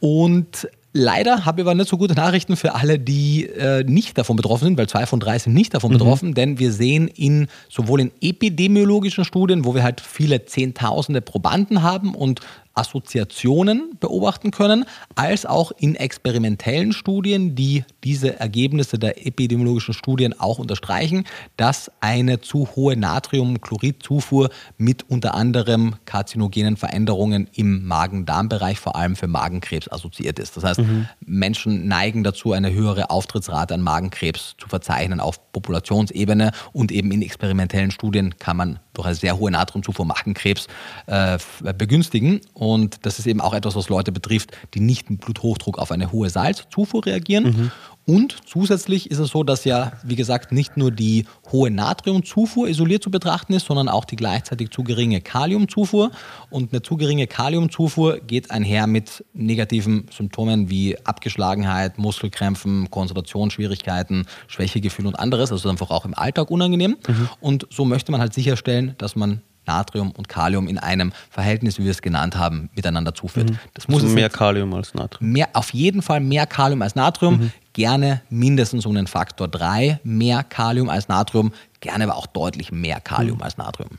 Und Leider habe ich aber nicht so gute Nachrichten für alle, die äh, nicht davon betroffen sind, weil zwei von drei sind nicht davon mhm. betroffen, denn wir sehen in sowohl in epidemiologischen Studien, wo wir halt viele Zehntausende Probanden haben und Assoziationen beobachten können, als auch in experimentellen Studien, die diese Ergebnisse der epidemiologischen Studien auch unterstreichen, dass eine zu hohe Natriumchloridzufuhr mit unter anderem karzinogenen Veränderungen im Magen-Darm-Bereich, vor allem für Magenkrebs, assoziiert ist. Das heißt, mhm. Menschen neigen dazu, eine höhere Auftrittsrate an Magenkrebs zu verzeichnen auf Populationsebene und eben in experimentellen Studien kann man durch eine sehr hohe Natriumzufuhr Magenkrebs äh, begünstigen. Und das ist eben auch etwas, was Leute betrifft, die nicht mit Bluthochdruck auf eine hohe Salzzufuhr reagieren. Mhm. Und zusätzlich ist es so, dass ja, wie gesagt, nicht nur die hohe Natriumzufuhr isoliert zu betrachten ist, sondern auch die gleichzeitig zu geringe Kaliumzufuhr. Und eine zu geringe Kaliumzufuhr geht einher mit negativen Symptomen wie Abgeschlagenheit, Muskelkrämpfen, Konzentrationsschwierigkeiten, Schwächegefühl und anderes. Also einfach auch im Alltag unangenehm. Mhm. Und so möchte man halt sicherstellen, dass man Natrium und Kalium in einem Verhältnis, wie wir es genannt haben, miteinander zuführt. Mhm.
Das muss also mehr Kalium als Natrium.
Mehr, auf jeden Fall mehr Kalium als Natrium. Mhm gerne mindestens um den Faktor 3 mehr Kalium als Natrium, gerne aber auch deutlich mehr Kalium mhm. als Natrium.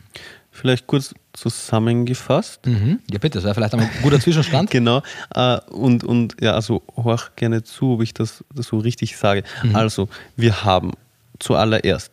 Vielleicht kurz zusammengefasst.
Mhm. Ja, bitte, das wäre vielleicht ein guter Zwischenstand.
genau. Äh, und, und ja, also horch gerne zu, ob ich das, das so richtig sage. Mhm. Also, wir haben zuallererst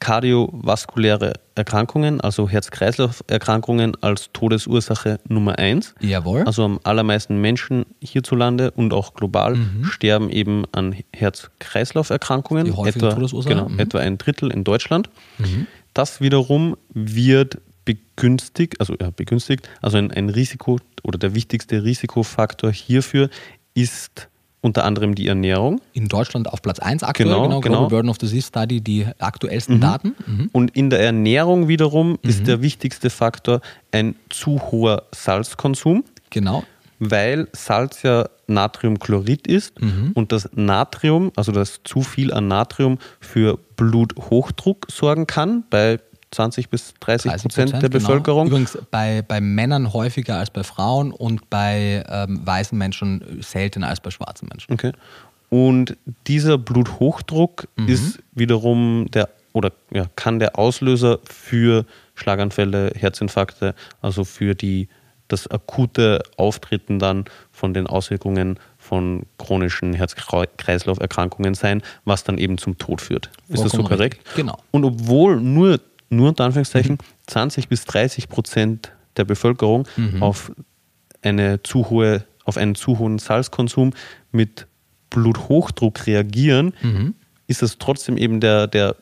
kardiovaskuläre Erkrankungen, also Herz-Kreislauf-Erkrankungen als Todesursache Nummer eins.
Jawohl.
Also am allermeisten Menschen hierzulande und auch global mhm. sterben eben an Herz-Kreislauf-Erkrankungen.
Die häufige etwa, Todesursache?
Genau, mhm. etwa ein Drittel in Deutschland. Mhm. Das wiederum wird begünstigt, also ja, begünstigt, also ein, ein Risiko oder der wichtigste Risikofaktor hierfür ist unter anderem die Ernährung.
In Deutschland auf Platz 1 aktuell, genau,
genau, genau.
Global Burden of Disease Study, die aktuellsten mhm. Daten.
Mhm. Und in der Ernährung wiederum mhm. ist der wichtigste Faktor ein zu hoher Salzkonsum.
Genau.
Weil Salz ja Natriumchlorid ist mhm. und das Natrium, also das zu viel an Natrium für Bluthochdruck sorgen kann bei 20 bis 30 Prozent der genau. Bevölkerung.
Übrigens bei, bei Männern häufiger als bei Frauen und bei ähm, weißen Menschen seltener als bei schwarzen Menschen.
Okay. Und dieser Bluthochdruck mhm. ist wiederum der oder ja, kann der Auslöser für Schlaganfälle, Herzinfarkte, also für die, das akute Auftreten dann von den Auswirkungen von chronischen Herz-Kreislauf-Erkrankungen sein, was dann eben zum Tod führt. Ist das so korrekt?
Richtig. Genau.
Und obwohl nur nur unter Anführungszeichen, mhm. 20 bis 30 Prozent der Bevölkerung mhm. auf, eine zu hohe, auf einen zu hohen Salzkonsum mit Bluthochdruck reagieren, mhm. ist das trotzdem eben der, der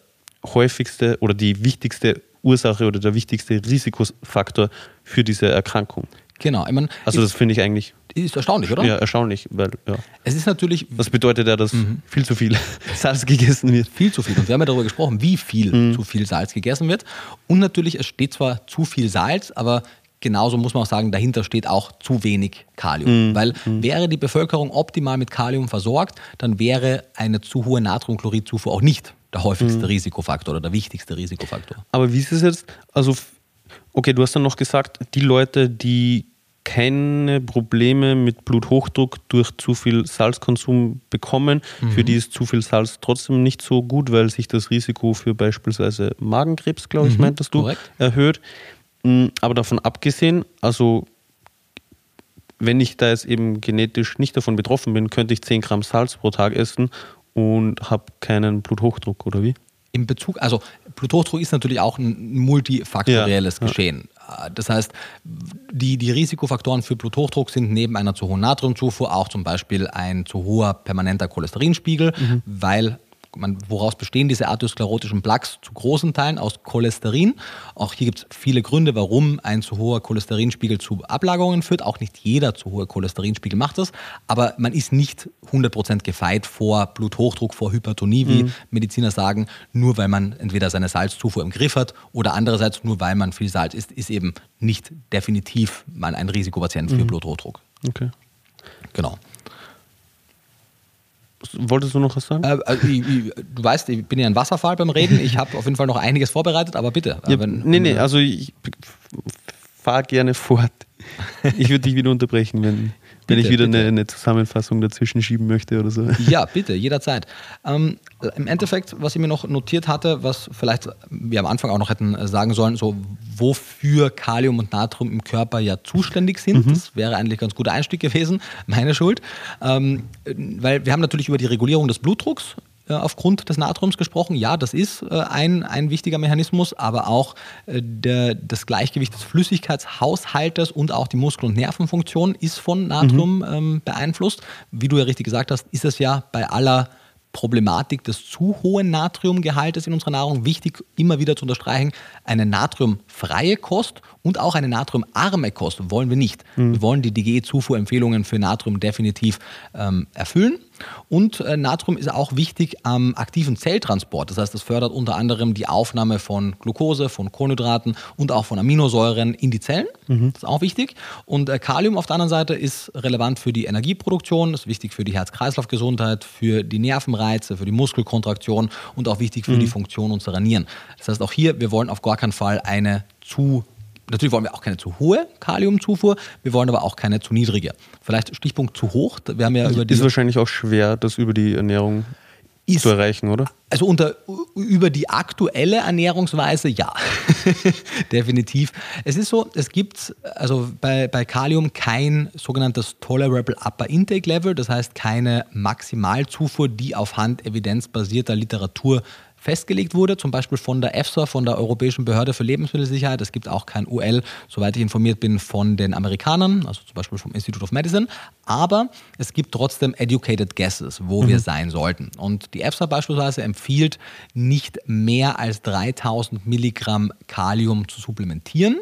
häufigste oder die wichtigste Ursache oder der wichtigste Risikofaktor für diese Erkrankung.
Genau.
Ich mein, also das finde ich eigentlich.
Ist erstaunlich, oder?
Ja, erstaunlich, weil ja.
Es ist natürlich.
Das bedeutet ja, dass mhm. viel zu viel Salz gegessen wird.
Viel zu viel. Und wir haben ja darüber gesprochen, wie viel mhm. zu viel Salz gegessen wird. Und natürlich, es steht zwar zu viel Salz, aber genauso muss man auch sagen, dahinter steht auch zu wenig Kalium. Mhm. Weil mhm. wäre die Bevölkerung optimal mit Kalium versorgt, dann wäre eine zu hohe Natriumchloridzufuhr auch nicht der häufigste mhm. Risikofaktor oder der wichtigste Risikofaktor.
Aber wie ist es jetzt? Also Okay, du hast dann noch gesagt, die Leute, die keine Probleme mit Bluthochdruck durch zu viel Salzkonsum bekommen, mhm. für die ist zu viel Salz trotzdem nicht so gut, weil sich das Risiko für beispielsweise Magenkrebs, glaube ich, mhm. meintest du, Korrekt. erhöht. Mm, aber davon abgesehen, also wenn ich da jetzt eben genetisch nicht davon betroffen bin, könnte ich 10 Gramm Salz pro Tag essen und habe keinen Bluthochdruck, oder wie?
in Bezug, also Bluthochdruck ist natürlich auch ein multifaktorielles ja, Geschehen. Das heißt, die, die Risikofaktoren für Bluthochdruck sind neben einer zu hohen Natriumzufuhr auch zum Beispiel ein zu hoher permanenter Cholesterinspiegel, mhm. weil man, woraus bestehen diese arteriosklerotischen Plaques? Zu großen Teilen aus Cholesterin. Auch hier gibt es viele Gründe, warum ein zu hoher Cholesterinspiegel zu Ablagerungen führt. Auch nicht jeder zu hohe Cholesterinspiegel macht das, aber man ist nicht 100% gefeit vor Bluthochdruck, vor Hypertonie, wie mhm. Mediziner sagen, nur weil man entweder seine Salzzufuhr im Griff hat oder andererseits nur weil man viel Salz isst, ist eben nicht definitiv man ein Risikopatient für mhm. Bluthochdruck.
Okay.
Genau.
Wolltest du noch was sagen? Äh,
also ich, ich, du weißt, ich bin ja ein Wasserfall beim Reden. Ich habe auf jeden Fall noch einiges vorbereitet, aber bitte.
Ja, wenn, nee, nee, also ich fahre gerne fort. Ich würde dich wieder unterbrechen, wenn, wenn ich wieder eine, eine, Zusammenfassung dazwischen schieben möchte oder so.
Ja, bitte, jederzeit. Ähm, Im Endeffekt, was ich mir noch notiert hatte, was vielleicht wir am Anfang auch noch hätten sagen sollen, so wofür Kalium und Natrium im Körper ja zuständig sind. Mhm. Das wäre eigentlich ein ganz guter Einstieg gewesen, meine Schuld. Ähm, weil wir haben natürlich über die Regulierung des Blutdrucks äh, aufgrund des Natriums gesprochen. Ja, das ist äh, ein, ein wichtiger Mechanismus, aber auch äh, der, das Gleichgewicht des Flüssigkeitshaushaltes und auch die Muskel- und Nervenfunktion ist von Natrium mhm. ähm, beeinflusst. Wie du ja richtig gesagt hast, ist es ja bei aller Problematik des zu hohen Natriumgehaltes in unserer Nahrung wichtig, immer wieder zu unterstreichen, eine natriumfreie Kost und auch eine natriumarme Kost wollen wir nicht. Mhm. Wir wollen die DGE-Zufuhrempfehlungen für Natrium definitiv ähm, erfüllen. Und äh, Natrium ist auch wichtig am aktiven Zelltransport. Das heißt, es fördert unter anderem die Aufnahme von Glucose, von Kohlenhydraten und auch von Aminosäuren in die Zellen. Mhm. Das ist auch wichtig. Und äh, Kalium auf der anderen Seite ist relevant für die Energieproduktion, ist wichtig für die Herz-Kreislauf-Gesundheit, für die Nervenreize, für die Muskelkontraktion und auch wichtig für mhm. die Funktion unserer Nieren. Das heißt, auch hier, wir wollen auf gar keinen Fall eine zu Natürlich wollen wir auch keine zu hohe Kaliumzufuhr, wir wollen aber auch keine zu niedrige. Vielleicht Stichpunkt zu hoch. Wir haben ja über
Ist wahrscheinlich auch schwer, das über die Ernährung
Ist-
zu erreichen, oder?
Also unter, über die aktuelle Ernährungsweise ja, definitiv. Es ist so, es gibt also bei, bei Kalium kein sogenanntes Tolerable Upper Intake Level, das heißt keine Maximalzufuhr, die auf Hand evidenzbasierter Literatur festgelegt wurde, zum Beispiel von der EFSA, von der Europäischen Behörde für Lebensmittelsicherheit. Es gibt auch kein UL, soweit ich informiert bin, von den Amerikanern, also zum Beispiel vom Institute of Medicine. Aber es gibt trotzdem educated guesses, wo wir sein sollten. Und die EFSA beispielsweise empfiehlt, nicht mehr als 3000 Milligramm Kalium zu supplementieren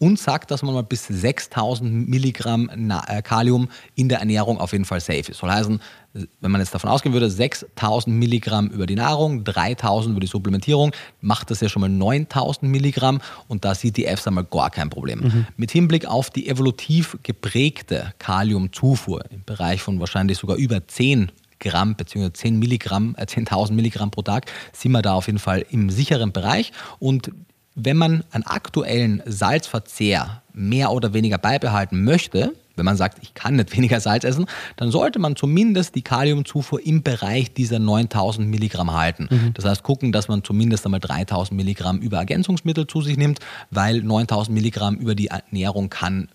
und sagt, dass man mal bis 6000 Milligramm äh, Kalium in der Ernährung auf jeden Fall safe ist. Soll heißen, wenn man jetzt davon ausgehen würde, 6000 Milligramm über die Nahrung, 3000 über die Supplementierung, macht das ja schon mal 9000 Milligramm und da sieht die EFSA mal gar kein Problem. Mit Hinblick auf die evolutiv geprägte Kaliumzufuhr im Bereich von wahrscheinlich sogar über 10 Gramm bzw. 10 Milligramm, äh, 10.000 Milligramm pro Tag, sind wir da auf jeden Fall im sicheren Bereich und wenn man einen aktuellen Salzverzehr mehr oder weniger beibehalten möchte, wenn man sagt, ich kann nicht weniger Salz essen, dann sollte man zumindest die Kaliumzufuhr im Bereich dieser 9000 Milligramm halten. Das heißt, gucken, dass man zumindest einmal 3000 Milligramm über Ergänzungsmittel zu sich nimmt, weil 9000 Milligramm über die Ernährung kann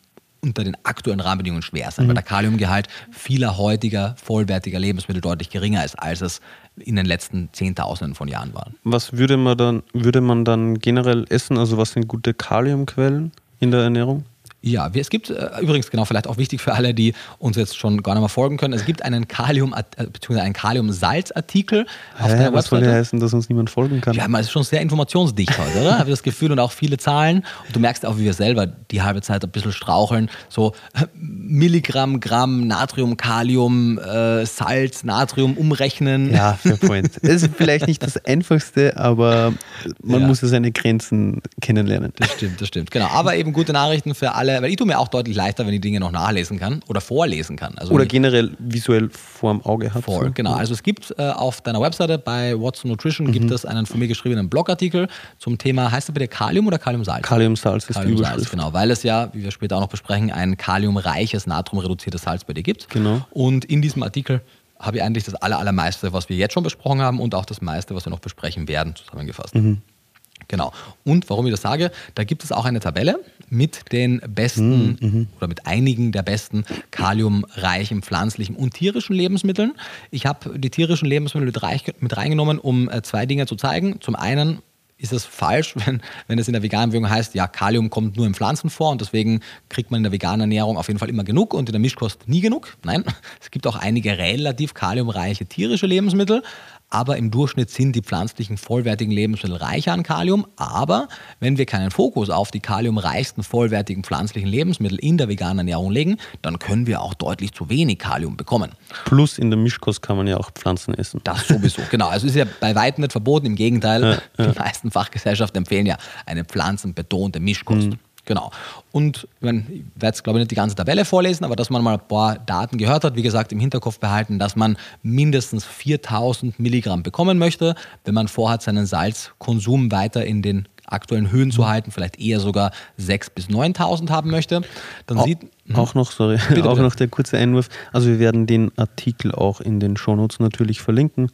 unter den aktuellen Rahmenbedingungen schwer sein, weil der Kaliumgehalt vieler heutiger vollwertiger Lebensmittel deutlich geringer ist, als es in den letzten Zehntausenden von Jahren war.
Was würde man dann, würde man dann generell essen? Also was sind gute Kaliumquellen in der Ernährung?
Ja, es gibt äh, übrigens genau vielleicht auch wichtig für alle, die uns jetzt schon gar nicht mehr folgen können. Es gibt einen Kalium äh, bzw. einen Kaliumsalzartikel auf
Hä,
der
was soll
Webseite.
heißen, dass uns niemand folgen kann?
Ja, man ist schon sehr informationsdicht heute, oder? Habe ich das Gefühl und auch viele Zahlen. Und du merkst auch, wie wir selber die halbe Zeit ein bisschen straucheln. So Milligramm, Gramm, Natrium, Kalium, äh, Salz, Natrium umrechnen.
Ja, fair point. Es ist vielleicht nicht das Einfachste, aber man
Ja.
muss ja seine Grenzen kennenlernen.
Das stimmt, das stimmt. Genau. Aber eben gute Nachrichten für alle, weil ich tue mir auch deutlich leichter, wenn ich Dinge noch nachlesen kann oder vorlesen kann. Also
Oder generell visuell vorm Auge hat.
Voll,
so.
genau. Also es gibt äh, auf deiner Webseite bei Watson Nutrition
Mhm.
gibt es einen von mir geschriebenen Blogartikel zum Thema, heißt er bitte Kalium oder Kaliumsalz?
Kaliumsalz ist die
Kaliumsalz,
Überschrift.
genau, weil es ja, wie wir später auch noch besprechen, ein kaliumreiches, natriumreduziertes Salz bei dir gibt.
Genau.
Und in diesem Artikel habe ich eigentlich das aller, allermeiste, was wir jetzt schon besprochen haben und auch das meiste, was wir noch besprechen werden, zusammengefasst.
Mhm.
Genau. Und warum ich das sage, da gibt es auch eine Tabelle mit den besten
Mhm,
oder mit einigen der besten kaliumreichen pflanzlichen und tierischen Lebensmitteln. Ich habe die tierischen Lebensmittel mit, reich, mit reingenommen, um äh, zwei Dinge zu zeigen. Zum einen ist es falsch, wenn, wenn es in der veganen Ernährung heißt, ja, Kalium kommt nur in Pflanzen vor und deswegen kriegt man in der veganen Ernährung auf jeden Fall immer genug und in der Mischkost nie genug. Nein, es gibt auch einige relativ kaliumreiche tierische Lebensmittel, aber im Durchschnitt sind die pflanzlichen vollwertigen Lebensmittel reicher an Kalium. Aber wenn wir keinen Fokus auf die kaliumreichsten vollwertigen pflanzlichen Lebensmittel in der veganen Ernährung legen, dann können wir auch deutlich zu wenig Kalium bekommen.
Plus in der Mischkost kann man ja auch Pflanzen essen.
Das sowieso, genau. Also ist ja bei weitem nicht verboten, im Gegenteil, die meisten Fachgesellschaften empfehlen ja eine pflanzenbetonte Mischkost. Genau. Und ich, meine, ich werde jetzt, glaube ich, nicht die ganze Tabelle vorlesen, aber dass man mal ein paar Daten gehört hat, wie gesagt, im Hinterkopf behalten, dass man mindestens 4000 Milligramm bekommen möchte, wenn man vorhat, seinen Salzkonsum weiter in den aktuellen Höhen zu halten, vielleicht eher sogar 6.000 bis 9.000 haben möchte. Dann
Auch,
sieht,
auch noch, sorry,
Bitte,
auch
bitte.
noch der kurze Einwurf. Also wir werden den Artikel auch in den Shownotes natürlich verlinken,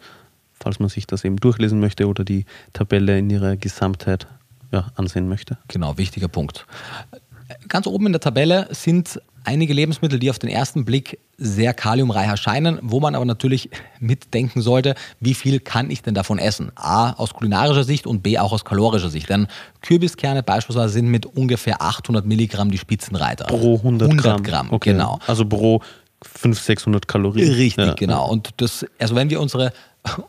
falls man sich das eben durchlesen möchte oder die Tabelle in ihrer Gesamtheit ja, ansehen möchte.
Genau, wichtiger Punkt. Ganz oben in der Tabelle sind einige Lebensmittel, die auf den ersten Blick sehr kaliumreich erscheinen, wo man aber natürlich mitdenken sollte, wie viel kann ich denn davon essen? A, aus kulinarischer Sicht und B, auch aus kalorischer Sicht. Denn Kürbiskerne beispielsweise sind mit ungefähr 800 Milligramm die Spitzenreiter.
Pro 100,
100 Gramm,
Okay.
genau.
Also pro 500, 600 Kalorien.
Richtig,
Ja.
genau. Und das, also wenn wir unsere,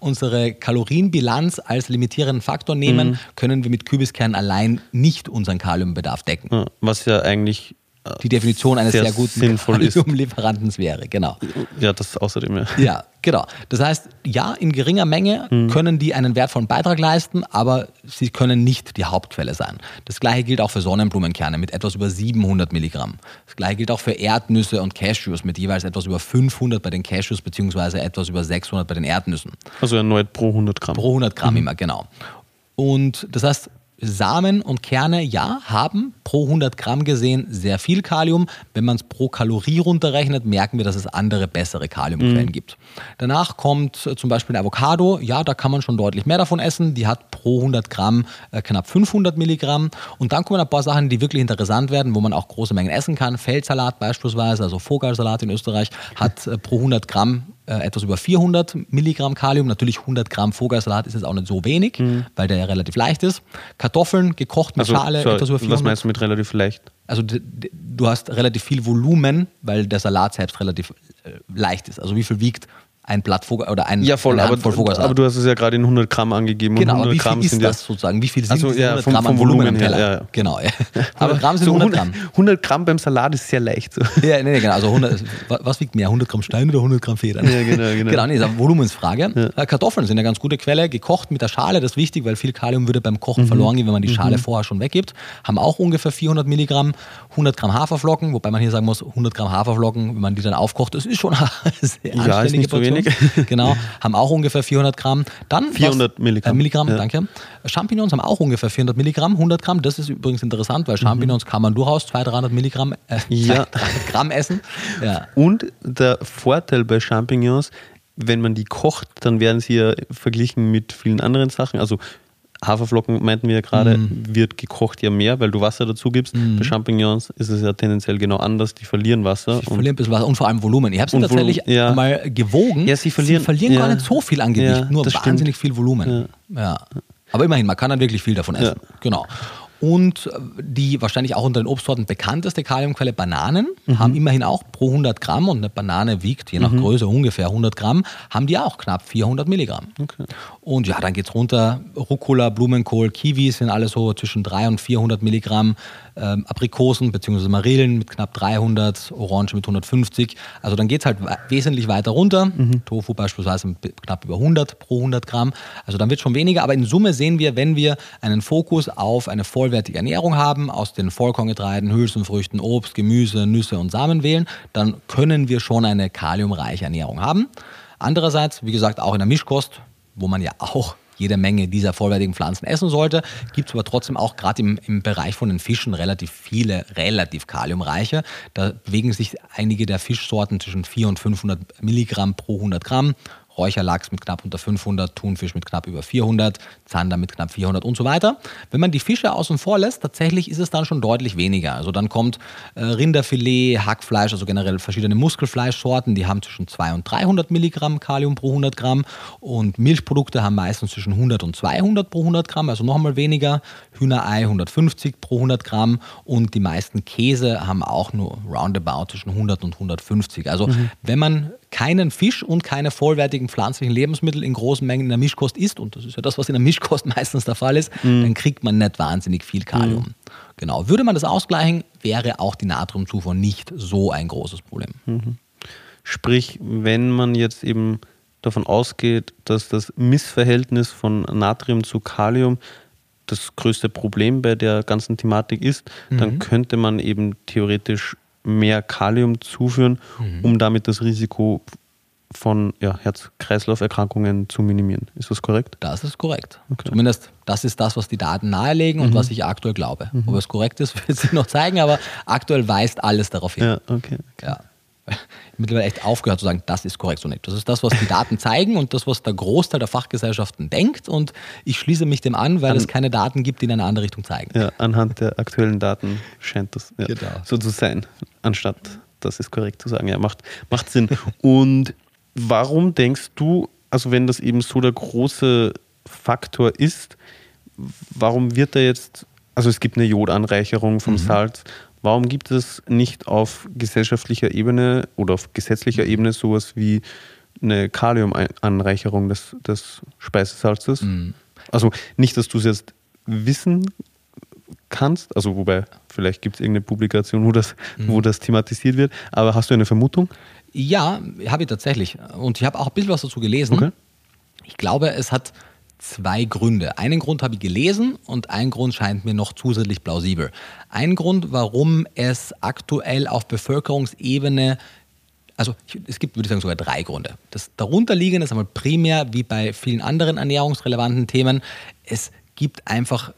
unsere Kalorienbilanz als limitierenden Faktor nehmen, können wir mit Kürbiskernen allein nicht unseren Kaliumbedarf decken.
Ja, Was ja eigentlich
Die Definition eines sehr,
sehr
guten. Kaliumlieferanten wäre, genau.
Ja, das außerdem ja.
Ja, genau. Das heißt, ja, in geringer Menge
Mhm.
können die einen wertvollen Beitrag leisten, aber sie können nicht die Hauptquelle sein. Das gleiche gilt auch für Sonnenblumenkerne mit etwas über 700 Milligramm. Das gleiche gilt auch für Erdnüsse und Cashews mit jeweils etwas über 500 bei den Cashews beziehungsweise etwas über 600 bei den Erdnüssen.
Also erneut pro 100 Gramm.
Pro 100 Gramm immer, genau. Und das heißt, Samen und Kerne, ja, haben pro 100 Gramm gesehen sehr viel Kalium. Wenn man es pro Kalorie runterrechnet, merken wir, dass es andere, bessere Kaliumquellen mhm. gibt. Danach kommt äh, zum Beispiel ein Avocado. Ja, da kann man schon deutlich mehr davon essen. Die hat pro 100 Gramm äh, knapp 500 Milligramm. Und dann kommen ein paar Sachen, die wirklich interessant werden, wo man auch große Mengen essen kann. Feldsalat beispielsweise, also Vogelsalat in Österreich, hat äh, pro 100 Gramm etwas über 400 Milligramm Kalium. Natürlich 100 Gramm Vogelsalat ist jetzt auch nicht so wenig, mhm. weil der ja relativ leicht ist. Kartoffeln gekocht mit
also,
Schale,
sorry, etwas über 400. Was meinst du mit relativ leicht?
Also du hast relativ viel Volumen, weil der Salat selbst relativ äh, leicht ist. Also wie viel wiegt ein Blatt Vogel oder ein
Ja, voll, aber, aber, du hast es ja gerade in 100 Gramm angegeben.
Genau,
100
wie viel
Gramm
ist das sozusagen? Wie viel sind
also, ja,
100
vom,
Gramm
vom Volumen, her? Ja, ja.
Genau, ja. aber Gramm sind so 100 Gramm.
100 Gramm beim Salat ist sehr leicht. So.
Ja, nee, nee, genau. Also 100, was wiegt mehr, 100 Gramm Stein oder 100 Gramm Federn?
Ja, genau, genau.
genau, nee, ist eine Volumensfrage. Äh, Kartoffeln sind eine ganz gute Quelle, gekocht mit der Schale, das ist wichtig, weil viel Kalium würde beim Kochen mhm. verloren gehen, wenn man die Schale mhm. vorher schon weggibt. Haben auch ungefähr 400 Milligramm, 100 Gramm Haferflocken, wobei man hier sagen muss, 100 Gramm Haferflocken, wenn man die dann aufkocht, das ist schon eine sehr
ja, ist nicht so wenig.
Genau, haben auch ungefähr 400 Gramm. Dann
400 was, Milligramm.
Äh, Milligramm, ja. danke. Champignons haben auch ungefähr 400 Milligramm, 100 Gramm. Das ist übrigens interessant, weil Champignons mhm. kann man durchaus 200, 300 Milligramm, äh,
ja.
300 Gramm essen.
Ja. Und der Vorteil bei Champignons, wenn man die kocht, dann werden sie ja verglichen mit vielen anderen Sachen. Also Haferflocken meinten wir ja gerade, mm. wird gekocht ja mehr, weil du Wasser dazu gibst. Mm. Bei Champignons ist es ja tendenziell genau anders. Die verlieren Wasser.
Die verlieren ein bisschen Wasser und vor allem Volumen. Ich habe sie tatsächlich ja. mal gewogen.
Ja, sie verlieren,
sie verlieren ja. gar nicht so viel an Gewicht, ja, nur wahnsinnig stimmt. viel Volumen. Ja. Aber immerhin, man kann dann wirklich viel davon essen. Genau. Und die wahrscheinlich auch unter den Obstsorten bekannteste Kaliumquelle Bananen mhm. haben immerhin auch pro 100 Gramm und eine Banane wiegt je nach mhm. Größe ungefähr 100 Gramm, haben die auch knapp 400 Milligramm. Okay. Und ja, dann geht es runter. Rucola, Blumenkohl, Kiwis sind alle so zwischen 300 und 400 Milligramm ähm, Aprikosen bzw. Marillen mit knapp 300, Orange mit 150. Also dann geht es halt wesentlich weiter runter. Mhm. Tofu beispielsweise mit knapp über 100 pro 100 Gramm. Also dann wird schon weniger. Aber in Summe sehen wir, wenn wir einen Fokus auf eine vollwertige Ernährung haben, aus den Vollkorngetreiden, Hülsenfrüchten, Obst, Gemüse, Nüsse und Samen wählen, dann können wir schon eine kaliumreiche Ernährung haben. Andererseits, wie gesagt, auch in der Mischkost, wo man ja auch jede Menge dieser vollwertigen Pflanzen essen sollte. Gibt es aber trotzdem auch gerade im, im Bereich von den Fischen relativ viele, relativ kaliumreiche. Da bewegen sich einige der Fischsorten zwischen 400 und 500 Milligramm pro 100 Gramm. Räucherlachs mit knapp unter 500, Thunfisch mit knapp über 400, Zander mit knapp 400 und so weiter. Wenn man die Fische außen vor lässt, tatsächlich ist es dann schon deutlich weniger. Also dann kommt äh, Rinderfilet, Hackfleisch, also generell verschiedene Muskelfleischsorten, die haben zwischen 200 und 300 Milligramm Kalium pro 100 Gramm und Milchprodukte haben meistens zwischen 100 und 200 pro 100 Gramm, also noch einmal weniger. Hühnerei 150 pro 100 Gramm und die meisten Käse haben auch nur roundabout zwischen 100 und 150. Also mhm. wenn man keinen Fisch und keine vollwertigen pflanzlichen Lebensmittel in großen Mengen in der Mischkost isst, und das ist ja das, was in der Mischkost meistens der Fall ist, mhm. dann kriegt man nicht wahnsinnig viel Kalium. Mhm. Genau. Würde man das ausgleichen, wäre auch die Natriumzufuhr nicht so ein großes Problem.
Mhm. Sprich, wenn man jetzt eben davon ausgeht, dass das Missverhältnis von Natrium zu Kalium das größte Problem bei der ganzen Thematik ist, dann mhm. könnte man eben theoretisch mehr Kalium zuführen, mhm. um damit das Risiko von ja, Herz-Kreislauf-Erkrankungen zu minimieren. Ist das korrekt?
Das ist korrekt. Okay. Zumindest das ist das, was die Daten nahelegen und mhm. was ich aktuell glaube. Mhm. Ob es korrekt ist, wird sich noch zeigen, aber aktuell weist alles darauf hin.
Ja, okay. okay.
Ja mittlerweile echt aufgehört zu sagen, das ist korrekt so nicht. Das ist das, was die Daten zeigen und das, was der Großteil der Fachgesellschaften denkt. Und ich schließe mich dem an, weil an, es keine Daten gibt, die in eine andere Richtung zeigen.
Ja, anhand der aktuellen Daten scheint das ja, genau. so zu sein, anstatt das ist korrekt zu sagen. Ja, macht, macht Sinn. und warum denkst du, also wenn das eben so der große Faktor ist, warum wird da jetzt, also es gibt eine Jodanreicherung vom mhm. Salz, Warum gibt es nicht auf gesellschaftlicher Ebene oder auf gesetzlicher Ebene sowas wie eine Kaliumanreicherung des, des Speisesalzes? Mhm. Also nicht, dass du es jetzt wissen kannst, also wobei vielleicht gibt es irgendeine Publikation, wo das, mhm. wo das thematisiert wird, aber hast du eine Vermutung?
Ja, habe ich tatsächlich. Und ich habe auch ein bisschen was dazu gelesen. Okay. Ich glaube, es hat zwei Gründe. Einen Grund habe ich gelesen und ein Grund scheint mir noch zusätzlich plausibel. Ein Grund, warum es aktuell auf Bevölkerungsebene also es gibt, würde ich sagen, sogar drei Gründe. Das darunterliegende ist einmal primär, wie bei vielen anderen ernährungsrelevanten Themen, es gibt einfach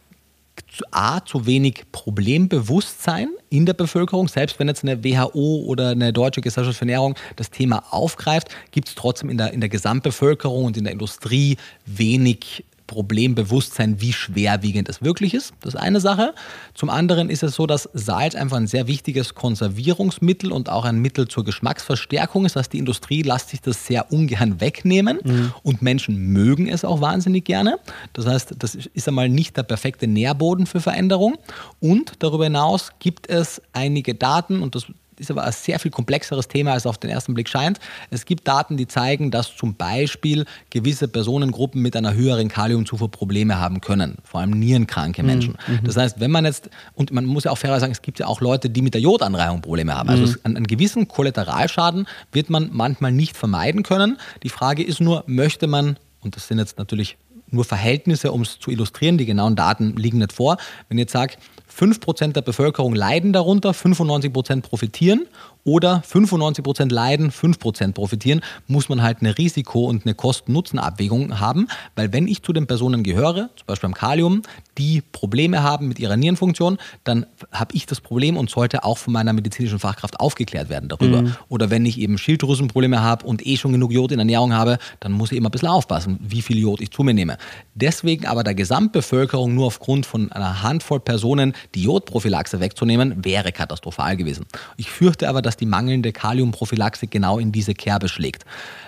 A, zu wenig Problembewusstsein in der Bevölkerung. Selbst wenn jetzt eine WHO oder eine Deutsche Gesellschaft für Ernährung das Thema aufgreift, gibt es trotzdem in der, in der Gesamtbevölkerung und in der Industrie wenig Problembewusstsein, wie schwerwiegend es wirklich ist. Das ist eine Sache. Zum anderen ist es so, dass Salz einfach ein sehr wichtiges Konservierungsmittel und auch ein Mittel zur Geschmacksverstärkung ist. Das heißt, die Industrie lässt sich das sehr ungern wegnehmen mhm. und Menschen mögen es auch wahnsinnig gerne. Das heißt, das ist einmal nicht der perfekte Nährboden für Veränderung. Und darüber hinaus gibt es einige Daten, und das ist aber ein sehr viel komplexeres Thema, als auf den ersten Blick scheint. Es gibt Daten, die zeigen, dass zum Beispiel gewisse Personengruppen mit einer höheren Kaliumzufuhr Probleme haben können, vor allem nierenkranke Menschen. Mhm. Das heißt, wenn man jetzt, und man muss ja auch fairerweise sagen, es gibt ja auch Leute, die mit der Jodanreihung Probleme haben. Also mhm. einen, einen gewissen Kollateralschaden wird man manchmal nicht vermeiden können. Die Frage ist nur, möchte man, und das sind jetzt natürlich nur Verhältnisse, um es zu illustrieren, die genauen Daten liegen nicht vor. Wenn ich jetzt sage, 5% der Bevölkerung leiden darunter, 95% profitieren oder 95% leiden, 5% profitieren, muss man halt eine Risiko- und eine Kosten-Nutzen-Abwägung haben, weil wenn ich zu den Personen gehöre, zum Beispiel beim Kalium, die Probleme haben mit ihrer Nierenfunktion, dann habe ich das Problem und sollte auch von meiner medizinischen Fachkraft aufgeklärt werden darüber. Mhm. Oder wenn ich eben Schilddrüsenprobleme habe und eh schon genug Jod in Ernährung habe, dann muss ich immer ein bisschen aufpassen, wie viel Jod ich zu mir nehme. Deswegen aber der Gesamtbevölkerung nur aufgrund von einer Handvoll Personen die Jodprophylaxe wegzunehmen, wäre katastrophal gewesen. Ich fürchte aber, dass dass die mangelnde Kaliumprophylaxe genau in diese Kerbe schlägt.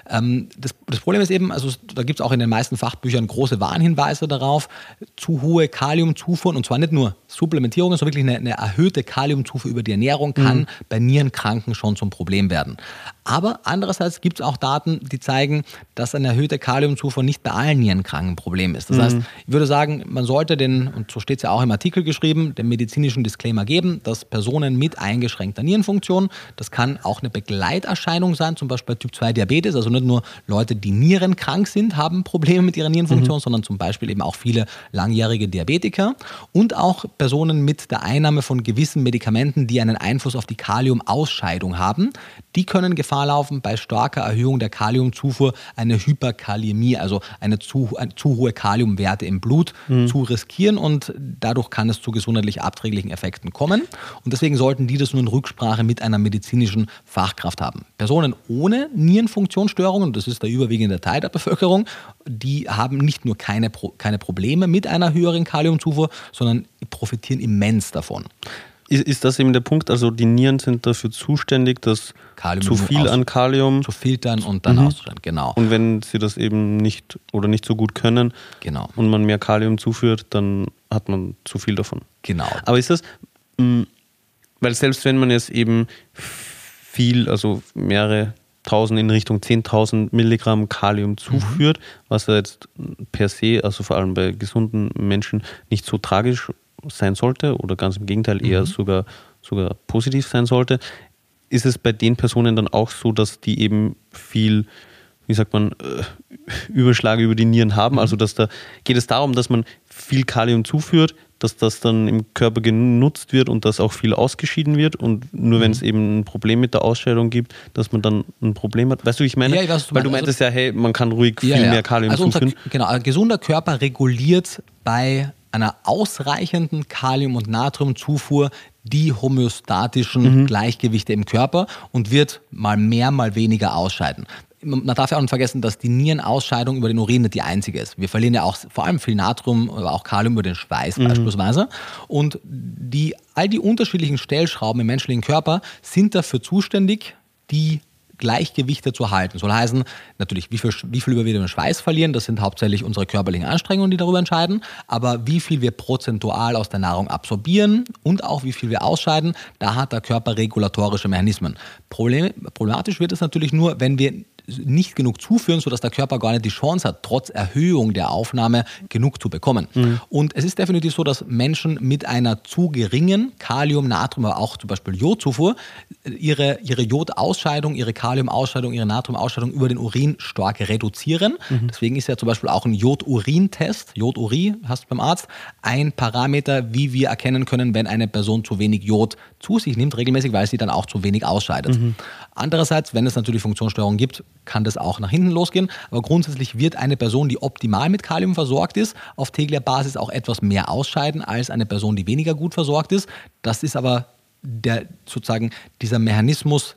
Ähm, das, das, Problem ist eben, also da gibt es auch in den meisten Fachbüchern große Warnhinweise darauf, zu hohe Kaliumzufuhren und zwar nicht nur Supplementierungen, sondern wirklich eine, eine erhöhte Kaliumzufuhr über die Ernährung kann mhm. bei Nierenkranken schon zum Problem werden. Aber andererseits gibt es auch Daten, die zeigen, dass eine erhöhte Kaliumzufuhr nicht bei allen Nierenkranken ein Problem ist. Das mhm. heißt, ich würde sagen, man sollte den, und so steht es ja auch im Artikel geschrieben, den medizinischen Disclaimer geben, dass Personen mit eingeschränkter Nierenfunktion, das kann auch eine Begleiterscheinung sein, zum Beispiel bei Typ 2 Diabetes, also nicht nur Leute, die nierenkrank sind, haben Probleme mit ihrer Nierenfunktion, mhm. sondern zum Beispiel eben auch viele langjährige Diabetiker und auch Personen mit der Einnahme von gewissen Medikamenten, die einen Einfluss auf die Kaliumausscheidung haben. Die können Gefahr laufen, bei starker Erhöhung der Kaliumzufuhr eine Hyperkaliämie, also eine zu, eine zu hohe Kaliumwerte im Blut mhm. zu riskieren und dadurch kann es zu gesundheitlich abträglichen Effekten kommen. Und deswegen sollten die das nur in Rücksprache mit einer medizinischen Fachkraft haben. Personen ohne Nierenfunktionsstörungen, das ist der überwiegende Teil der Bevölkerung, die haben nicht nur keine, keine Probleme mit einer höheren Kaliumzufuhr, sondern profitieren immens davon.
Ist, ist das eben der Punkt? Also die Nieren sind dafür zuständig, dass Kalium zu viel an Kalium
zu filtern und dann mhm. auszuscheiden, genau.
Und wenn sie das eben nicht oder nicht so gut können
genau.
und man mehr Kalium zuführt, dann hat man zu viel davon.
Genau.
Aber ist das, mm, weil selbst wenn man jetzt eben viel, also mehrere tausend in Richtung 10.000 Milligramm Kalium mhm. zuführt, mhm. was ja jetzt per se, also vor allem bei gesunden Menschen, nicht so tragisch sein sollte oder ganz im Gegenteil eher mhm. sogar, sogar positiv sein sollte, ist es bei den Personen dann auch so, dass die eben viel, wie sagt man, äh, Überschlag über die Nieren haben. Mhm. Also dass da geht es darum, dass man viel Kalium zuführt, dass das dann im Körper genutzt wird und dass auch viel ausgeschieden wird und nur mhm. wenn es eben ein Problem mit der Ausscheidung gibt, dass man dann ein Problem hat. Weißt du, wie ich meine?
Ja, ich weiß,
du Weil du meintest also, ja, hey, man kann ruhig ja, viel ja. mehr Kalium also.
Unser, genau, ein gesunder Körper reguliert bei einer ausreichenden Kalium- und Natriumzufuhr die homöostatischen mhm. Gleichgewichte im Körper und wird mal mehr, mal weniger ausscheiden. Man darf ja auch nicht vergessen, dass die Nierenausscheidung über den Urin nicht die einzige ist. Wir verlieren ja auch vor allem viel Natrium, aber auch Kalium über den Schweiß mhm. beispielsweise. Und die, all die unterschiedlichen Stellschrauben im menschlichen Körper sind dafür zuständig, die Gleichgewichte zu halten. Soll heißen, natürlich, wie viel, wie viel wir den Schweiß verlieren, das sind hauptsächlich unsere körperlichen Anstrengungen, die darüber entscheiden, aber wie viel wir prozentual aus der Nahrung absorbieren und auch wie viel wir ausscheiden, da hat der Körper regulatorische Mechanismen. Problem, problematisch wird es natürlich nur, wenn wir nicht genug zuführen, sodass der Körper gar nicht die Chance hat, trotz Erhöhung der Aufnahme genug zu bekommen. Mhm. Und es ist definitiv so, dass Menschen mit einer zu geringen Kalium, Natrium, aber auch zum Beispiel Jodzufuhr ihre, ihre Jodausscheidung, ihre Kaliumausscheidung, ihre Natriumausscheidung über den Urin stark reduzieren. Mhm. Deswegen ist ja zum Beispiel auch ein Jodurin-Test, Joduri hast du beim Arzt, ein Parameter, wie wir erkennen können, wenn eine Person zu wenig Jod zu sich nimmt, regelmäßig, weil sie dann auch zu wenig ausscheidet. Mhm. Andererseits, wenn es natürlich Funktionsstörungen gibt, kann das auch nach hinten losgehen. Aber grundsätzlich wird eine Person, die optimal mit Kalium versorgt ist, auf täglicher Basis auch etwas mehr ausscheiden als eine Person, die weniger gut versorgt ist. Das ist aber der sozusagen dieser Mechanismus,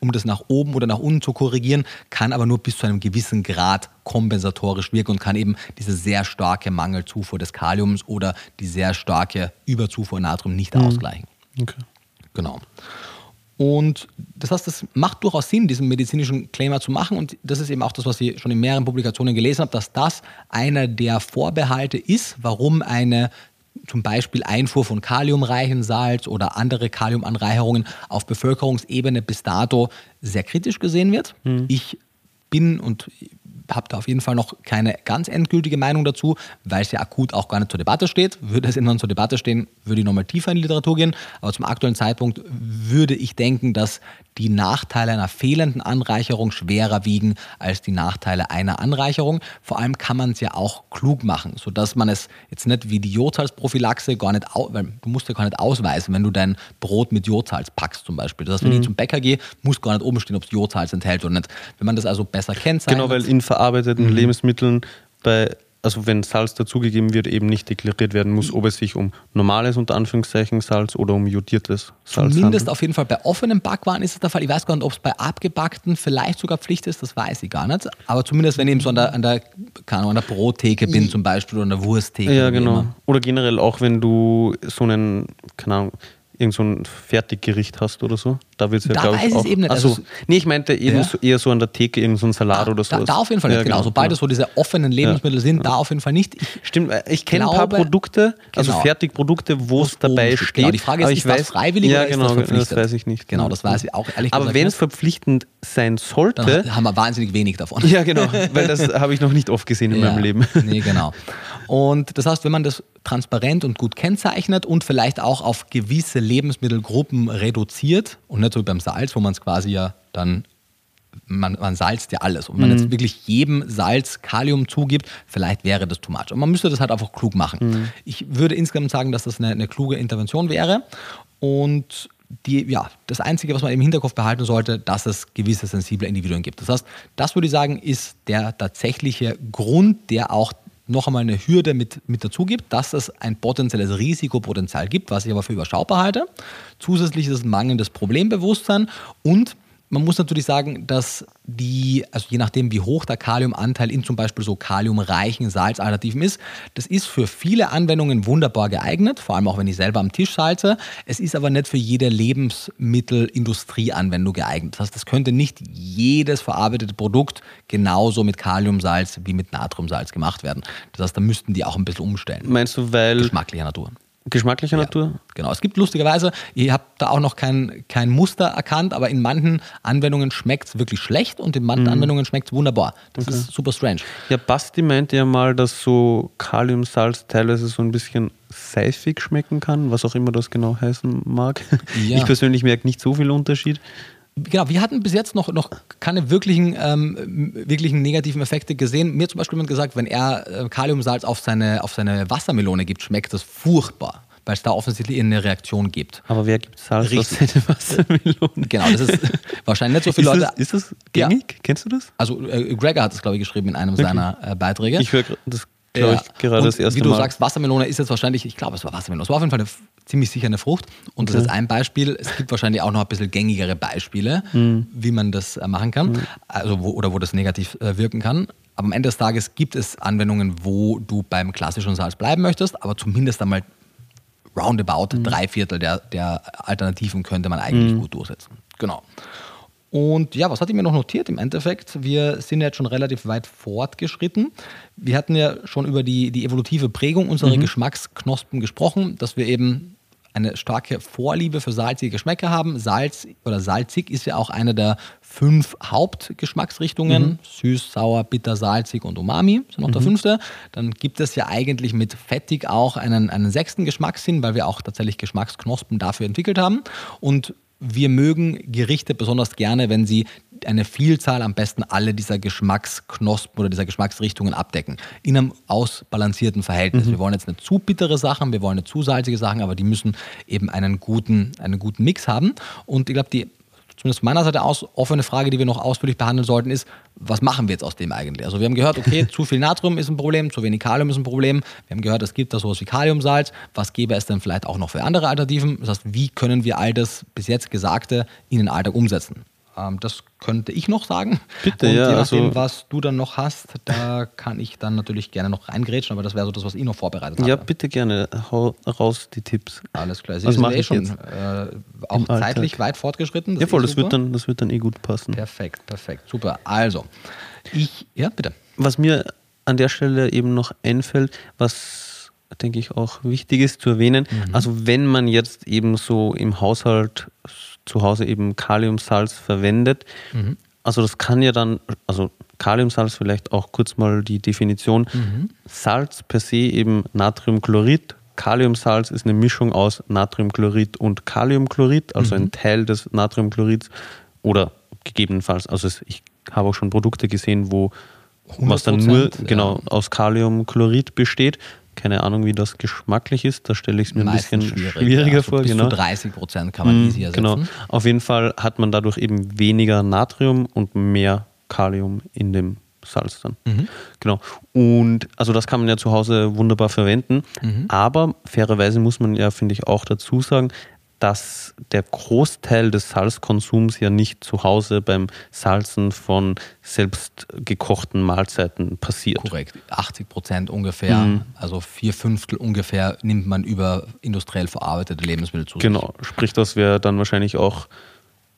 um das nach oben oder nach unten zu korrigieren, kann aber nur bis zu einem gewissen Grad kompensatorisch wirken und kann eben diese sehr starke Mangelzufuhr des Kaliums oder die sehr starke Überzufuhr Natrium nicht mhm. ausgleichen. Okay. Genau. Und das heißt, das macht durchaus Sinn, diesen medizinischen Claimer zu machen. Und das ist eben auch das, was ich schon in mehreren Publikationen gelesen habe, dass das einer der Vorbehalte ist, warum eine zum Beispiel Einfuhr von kaliumreichen Salz oder andere Kaliumanreicherungen auf Bevölkerungsebene bis dato sehr kritisch gesehen wird. Mhm. Ich bin und habe da auf jeden Fall noch keine ganz endgültige Meinung dazu, weil es ja akut auch gar nicht zur Debatte steht. Würde es irgendwann zur Debatte stehen, würde ich nochmal tiefer in die Literatur gehen. Aber zum aktuellen Zeitpunkt würde ich denken, dass die Nachteile einer fehlenden Anreicherung schwerer wiegen als die Nachteile einer Anreicherung. Vor allem kann man es ja auch klug machen, sodass man es jetzt nicht wie die Jodsalzprophylaxe gar nicht, weil du musst ja gar nicht ausweisen, wenn du dein Brot mit Jodsalz packst zum Beispiel. Das heißt, wenn mhm. ich zum Bäcker gehe, muss gar nicht oben stehen, ob es Jodsalz enthält oder nicht. Wenn man das also besser kennt.
Genau, weil in verarbeiteten mhm. Lebensmitteln bei also wenn Salz dazugegeben wird, eben nicht deklariert werden muss, ob es sich um normales unter Anführungszeichen Salz oder um jodiertes
Salz Zumindest handelt. auf jeden Fall bei offenen Backwaren ist es der Fall. Ich weiß gar nicht, ob es bei abgebackten vielleicht sogar Pflicht ist, das weiß ich gar nicht. Aber zumindest wenn ich eben so an der, an der, keine Ahnung, an der Brottheke bin zum Beispiel oder an der Wursttheke.
Ja, genau. Oder generell auch, wenn du so einen, keine Ahnung, irgend so ein Fertiggericht hast oder so. Da wird es ja, glaube ich, auch... Eben nicht. Also, also, nee, ich meinte eben ja. so, eher so an der Theke, irgend so ein Salat ah, oder so.
Da, da, auf jeden Fall nicht, ja, genau. genau. Sobald es so diese offenen Lebensmittel sind, da auf jeden Fall nicht.
Ich Stimmt, äh, ich kenne ein paar Produkte, also genau. Fertigprodukte, wo es dabei steht. Genau,
die Frage ist, ist weiß, das freiwillig
ja,
oder
genau,
ist das verpflichtend?
das weiß ich nicht.
Genau, das weiß ich auch ehrlich
Aber wenn es verpflichtend sein sollte...
Dann haben wir wahnsinnig wenig davon.
Ja, genau, weil das habe ich noch nicht oft gesehen in meinem Leben.
Nee, genau. Und das heißt, wenn man das transparent und gut kennzeichnet und vielleicht auch auf gewisse Lebensmittelgruppen reduziert und nicht so wie beim Salz, wo man es quasi ja dann man, man salzt ja alles. Und wenn man mhm. jetzt wirklich jedem Salz Kalium zugibt, vielleicht wäre das too much. Und man müsste das halt einfach klug machen. Mhm. Ich würde insgesamt sagen, dass das eine, eine kluge Intervention wäre. Und die, ja, das Einzige, was man im Hinterkopf behalten sollte, dass es gewisse sensible Individuen gibt. Das heißt, das würde ich sagen, ist der tatsächliche Grund, der auch noch einmal eine Hürde mit, mit dazu gibt, dass es ein potenzielles Risikopotenzial gibt, was ich aber für überschaubar halte. Zusätzlich ist es mangelndes Problembewusstsein und man muss natürlich sagen, dass die, also je nachdem, wie hoch der Kaliumanteil in zum Beispiel so kaliumreichen Salzalternativen ist, das ist für viele Anwendungen wunderbar geeignet, vor allem auch wenn ich selber am Tisch salze. Es ist aber nicht für jede Lebensmittelindustrieanwendung geeignet. Das heißt, das könnte nicht jedes verarbeitete Produkt genauso mit Kaliumsalz wie mit Natriumsalz gemacht werden. Das heißt, da müssten die auch ein bisschen umstellen.
Meinst du, weil.
Geschmacklicher Natur.
Geschmacklicher ja, Natur?
Genau. Es gibt lustigerweise, ihr habt da auch noch kein, kein Muster erkannt, aber in manchen Anwendungen schmeckt es wirklich schlecht und in manchen mhm. Anwendungen schmeckt es wunderbar. Das okay. ist super strange.
Ja, Basti meinte ja mal, dass so Kaliumsalz teilweise so ein bisschen seifig schmecken kann, was auch immer das genau heißen mag. Ja. Ich persönlich merke nicht so viel Unterschied.
Genau, wir hatten bis jetzt noch, noch keine wirklichen, ähm, wirklichen negativen Effekte gesehen. Mir zum Beispiel jemand gesagt, wenn er äh, Kaliumsalz auf seine, auf seine Wassermelone gibt, schmeckt das furchtbar weil es da offensichtlich eine Reaktion gibt.
Aber wer gibt Salz auf seine Wassermelone?
Genau, das ist wahrscheinlich nicht so viele
ist
Leute.
Das, ist das gängig? Ja. Kennst du das?
Also äh, Gregor hat es, glaube ich, geschrieben in einem okay. seiner äh, Beiträge.
Ich höre das glaube ich, gerade das erste
Wie du Mal. sagst, Wassermelone ist jetzt wahrscheinlich, ich glaube, es war Wassermelone. Es war auf jeden Fall eine, ziemlich sicher eine Frucht. Und okay. das ist ein Beispiel. Es gibt wahrscheinlich auch noch ein bisschen gängigere Beispiele, mhm. wie man das äh, machen kann. Mhm. Also wo, oder wo das negativ äh, wirken kann. Aber am Ende des Tages gibt es Anwendungen, wo du beim klassischen Salz bleiben möchtest, aber zumindest einmal roundabout mhm. drei Viertel der, der Alternativen könnte man eigentlich mhm. gut durchsetzen. Genau. Und ja, was hatte ich mir noch notiert im Endeffekt? Wir sind jetzt schon relativ weit fortgeschritten. Wir hatten ja schon über die, die evolutive Prägung unserer mhm. Geschmacksknospen gesprochen, dass wir eben eine starke Vorliebe für salzige Geschmäcker haben. Salz oder salzig ist ja auch eine der fünf Hauptgeschmacksrichtungen. Mhm. Süß, sauer, bitter, salzig und Umami sind noch mhm. der fünfte. Dann gibt es ja eigentlich mit fettig auch einen, einen sechsten Geschmackssinn, weil wir auch tatsächlich Geschmacksknospen dafür entwickelt haben. Und wir mögen Gerichte besonders gerne, wenn sie eine Vielzahl, am besten alle dieser Geschmacksknospen oder dieser Geschmacksrichtungen abdecken. In einem ausbalancierten Verhältnis. Mhm. Wir wollen jetzt nicht zu bittere Sachen, wir wollen nicht zu salzige Sachen, aber die müssen eben einen guten, einen guten Mix haben. Und ich glaube, die zumindest von meiner Seite aus, offene Frage, die wir noch ausführlich behandeln sollten, ist, was machen wir jetzt aus dem eigentlich? Also wir haben gehört, okay, zu viel Natrium ist ein Problem, zu wenig Kalium ist ein Problem. Wir haben gehört, es gibt da sowas wie Kaliumsalz. Was gäbe es denn vielleicht auch noch für andere Alternativen? Das heißt, wie können wir all das bis jetzt Gesagte in den Alltag umsetzen? Ähm, das könnte ich noch sagen.
Bitte,
Und
ja,
je nachdem,
also-
was du dann noch hast, da kann ich dann natürlich gerne noch reingrätschen, aber das wäre so das, was ich noch vorbereitet habe.
Ja, bitte gerne. Hau raus die Tipps.
Alles klar. Sie
Was
sind eh schon äh, auch
Im Alltag?
zeitlich weit fortgeschritten.
Ja,
ist
voll,
eh
das wird, dann, das wird dann eh gut passen.
Perfekt, perfekt. Super. Also, ich, ja, bitte.
Was mir an der Stelle eben noch einfällt, was denke ich auch wichtig ist zu erwähnen, also wenn man jetzt eben so im Haushalt zu Hause eben Kaliumsalz verwendet, also das kann ja dann, also Kaliumsalz vielleicht auch kurz mal die Definition, Salz per se eben Natriumchlorid, Kaliumsalz ist eine Mischung aus Natriumchlorid und Kaliumchlorid, also ein Teil des Natriumchlorids oder gegebenenfalls, also ich habe auch schon Produkte gesehen, wo was dann nur
100%,
genau
ja.
aus Kaliumchlorid besteht. Keine Ahnung, wie das geschmacklich ist. Da stelle ich es mir ein
Meistens
bisschen
schwierig,
schwieriger.
Also
vor.
bis
genau.
zu 30 Prozent kann man
Mm,
easy ersetzen.
Genau. Auf jeden Fall hat man dadurch eben weniger Natrium und mehr Kalium in dem Salz dann.
Mhm.
Genau. Und also das kann man ja zu Hause wunderbar verwenden.
Mhm.
Aber fairerweise muss man ja, finde ich, auch dazu sagen, dass der Großteil des Salzkonsums ja nicht zu Hause beim Salzen von selbst gekochten Mahlzeiten passiert.
Korrekt. 80 Prozent ungefähr,
Mhm.
also vier Fünftel ungefähr nimmt man über industriell verarbeitete Lebensmittel zu. sich.
Genau. Sprich, das wäre dann wahrscheinlich auch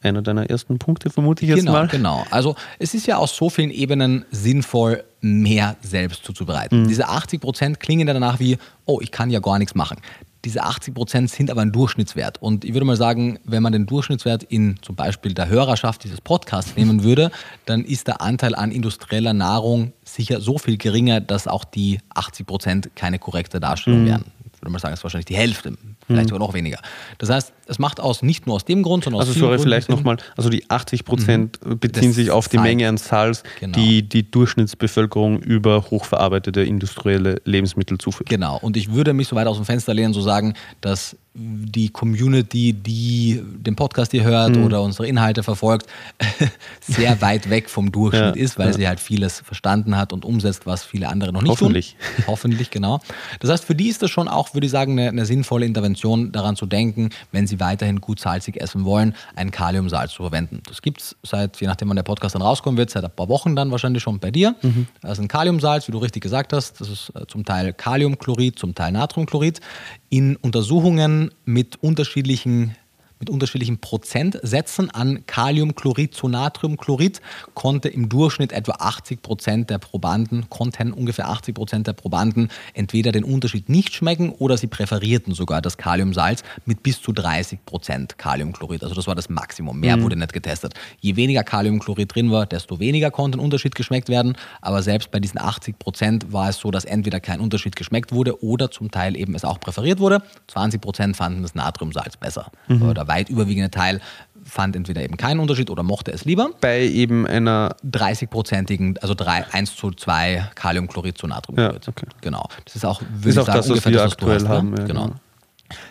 einer deiner ersten Punkte, vermute ich jetzt
genau,
mal.
Genau, also es ist ja aus so vielen Ebenen sinnvoll, mehr selbst zuzubereiten.
Mhm.
Diese 80 Prozent klingen ja danach wie, oh, ich kann ja gar nichts machen. Diese 80 Prozent sind aber ein Durchschnittswert. Und ich würde mal sagen, wenn man den Durchschnittswert in zum Beispiel der Hörerschaft dieses Podcasts nehmen würde, dann ist der Anteil an industrieller Nahrung sicher so viel geringer, dass auch die 80 Prozent keine korrekte
Mhm.
Darstellung wären. Ich würde mal sagen, es ist wahrscheinlich die Hälfte, vielleicht sogar noch weniger. Das heißt, es macht aus, nicht nur aus dem Grund, sondern aus
Also sorry, vielleicht nochmal, also die 80 Prozent beziehen
Das
sich auf die
Salz.
Menge an Salz,
Genau.
die die Durchschnittsbevölkerung über hochverarbeitete industrielle Lebensmittel zuführt.
Genau. Und ich würde mich so weit aus dem Fenster lehnen, so sagen, dass die Community, die den Podcast hier hört
Mhm.
oder unsere Inhalte verfolgt, sehr weit weg vom Durchschnitt
Ja,
ist, weil
ja.
sie halt vieles verstanden hat und umsetzt, was viele andere noch nicht
Hoffentlich.
tun. Hoffentlich, genau. Das heißt, für die ist das schon auch, würde ich sagen, eine, eine sinnvolle Intervention, daran zu denken, wenn sie weiterhin gut salzig essen wollen, ein Kaliumsalz zu verwenden. Das gibt es seit, je nachdem wann der Podcast dann rauskommen wird, seit ein paar Wochen dann wahrscheinlich schon bei dir.
Mhm.
Das ist ein Kaliumsalz, wie du richtig gesagt hast. Das ist äh, zum Teil Kaliumchlorid, zum Teil Natriumchlorid. In Untersuchungen mit unterschiedlichen mit unterschiedlichen Prozentsätzen an Kaliumchlorid zu Natriumchlorid konnte im Durchschnitt etwa 80 Prozent der Probanden, konnten ungefähr 80 Prozent der Probanden entweder den Unterschied nicht schmecken oder sie präferierten sogar das Kaliumsalz mit bis zu 30 Prozent Kaliumchlorid. Also das war das Maximum. Mehr wurde nicht getestet. Je weniger Kaliumchlorid drin war, desto weniger konnte ein Unterschied geschmeckt werden. Aber selbst bei diesen 80 Prozent war es so, dass entweder kein Unterschied geschmeckt wurde oder zum Teil eben es auch präferiert wurde. 20 Prozent fanden das Natriumsalz besser. Aber der weit überwiegende Teil fand entweder eben keinen Unterschied oder mochte es lieber.
Bei eben einer
30-prozentigen, also 3, 1 zu 2 Kaliumchlorid zu Natriumchlorid.
Ja, okay.
Genau. Das ist auch, würde
ist
ich
auch
sagen,
das, was
ungefähr
wir
das, was du
aktuell
hast, ne?
haben. Ja,
genau.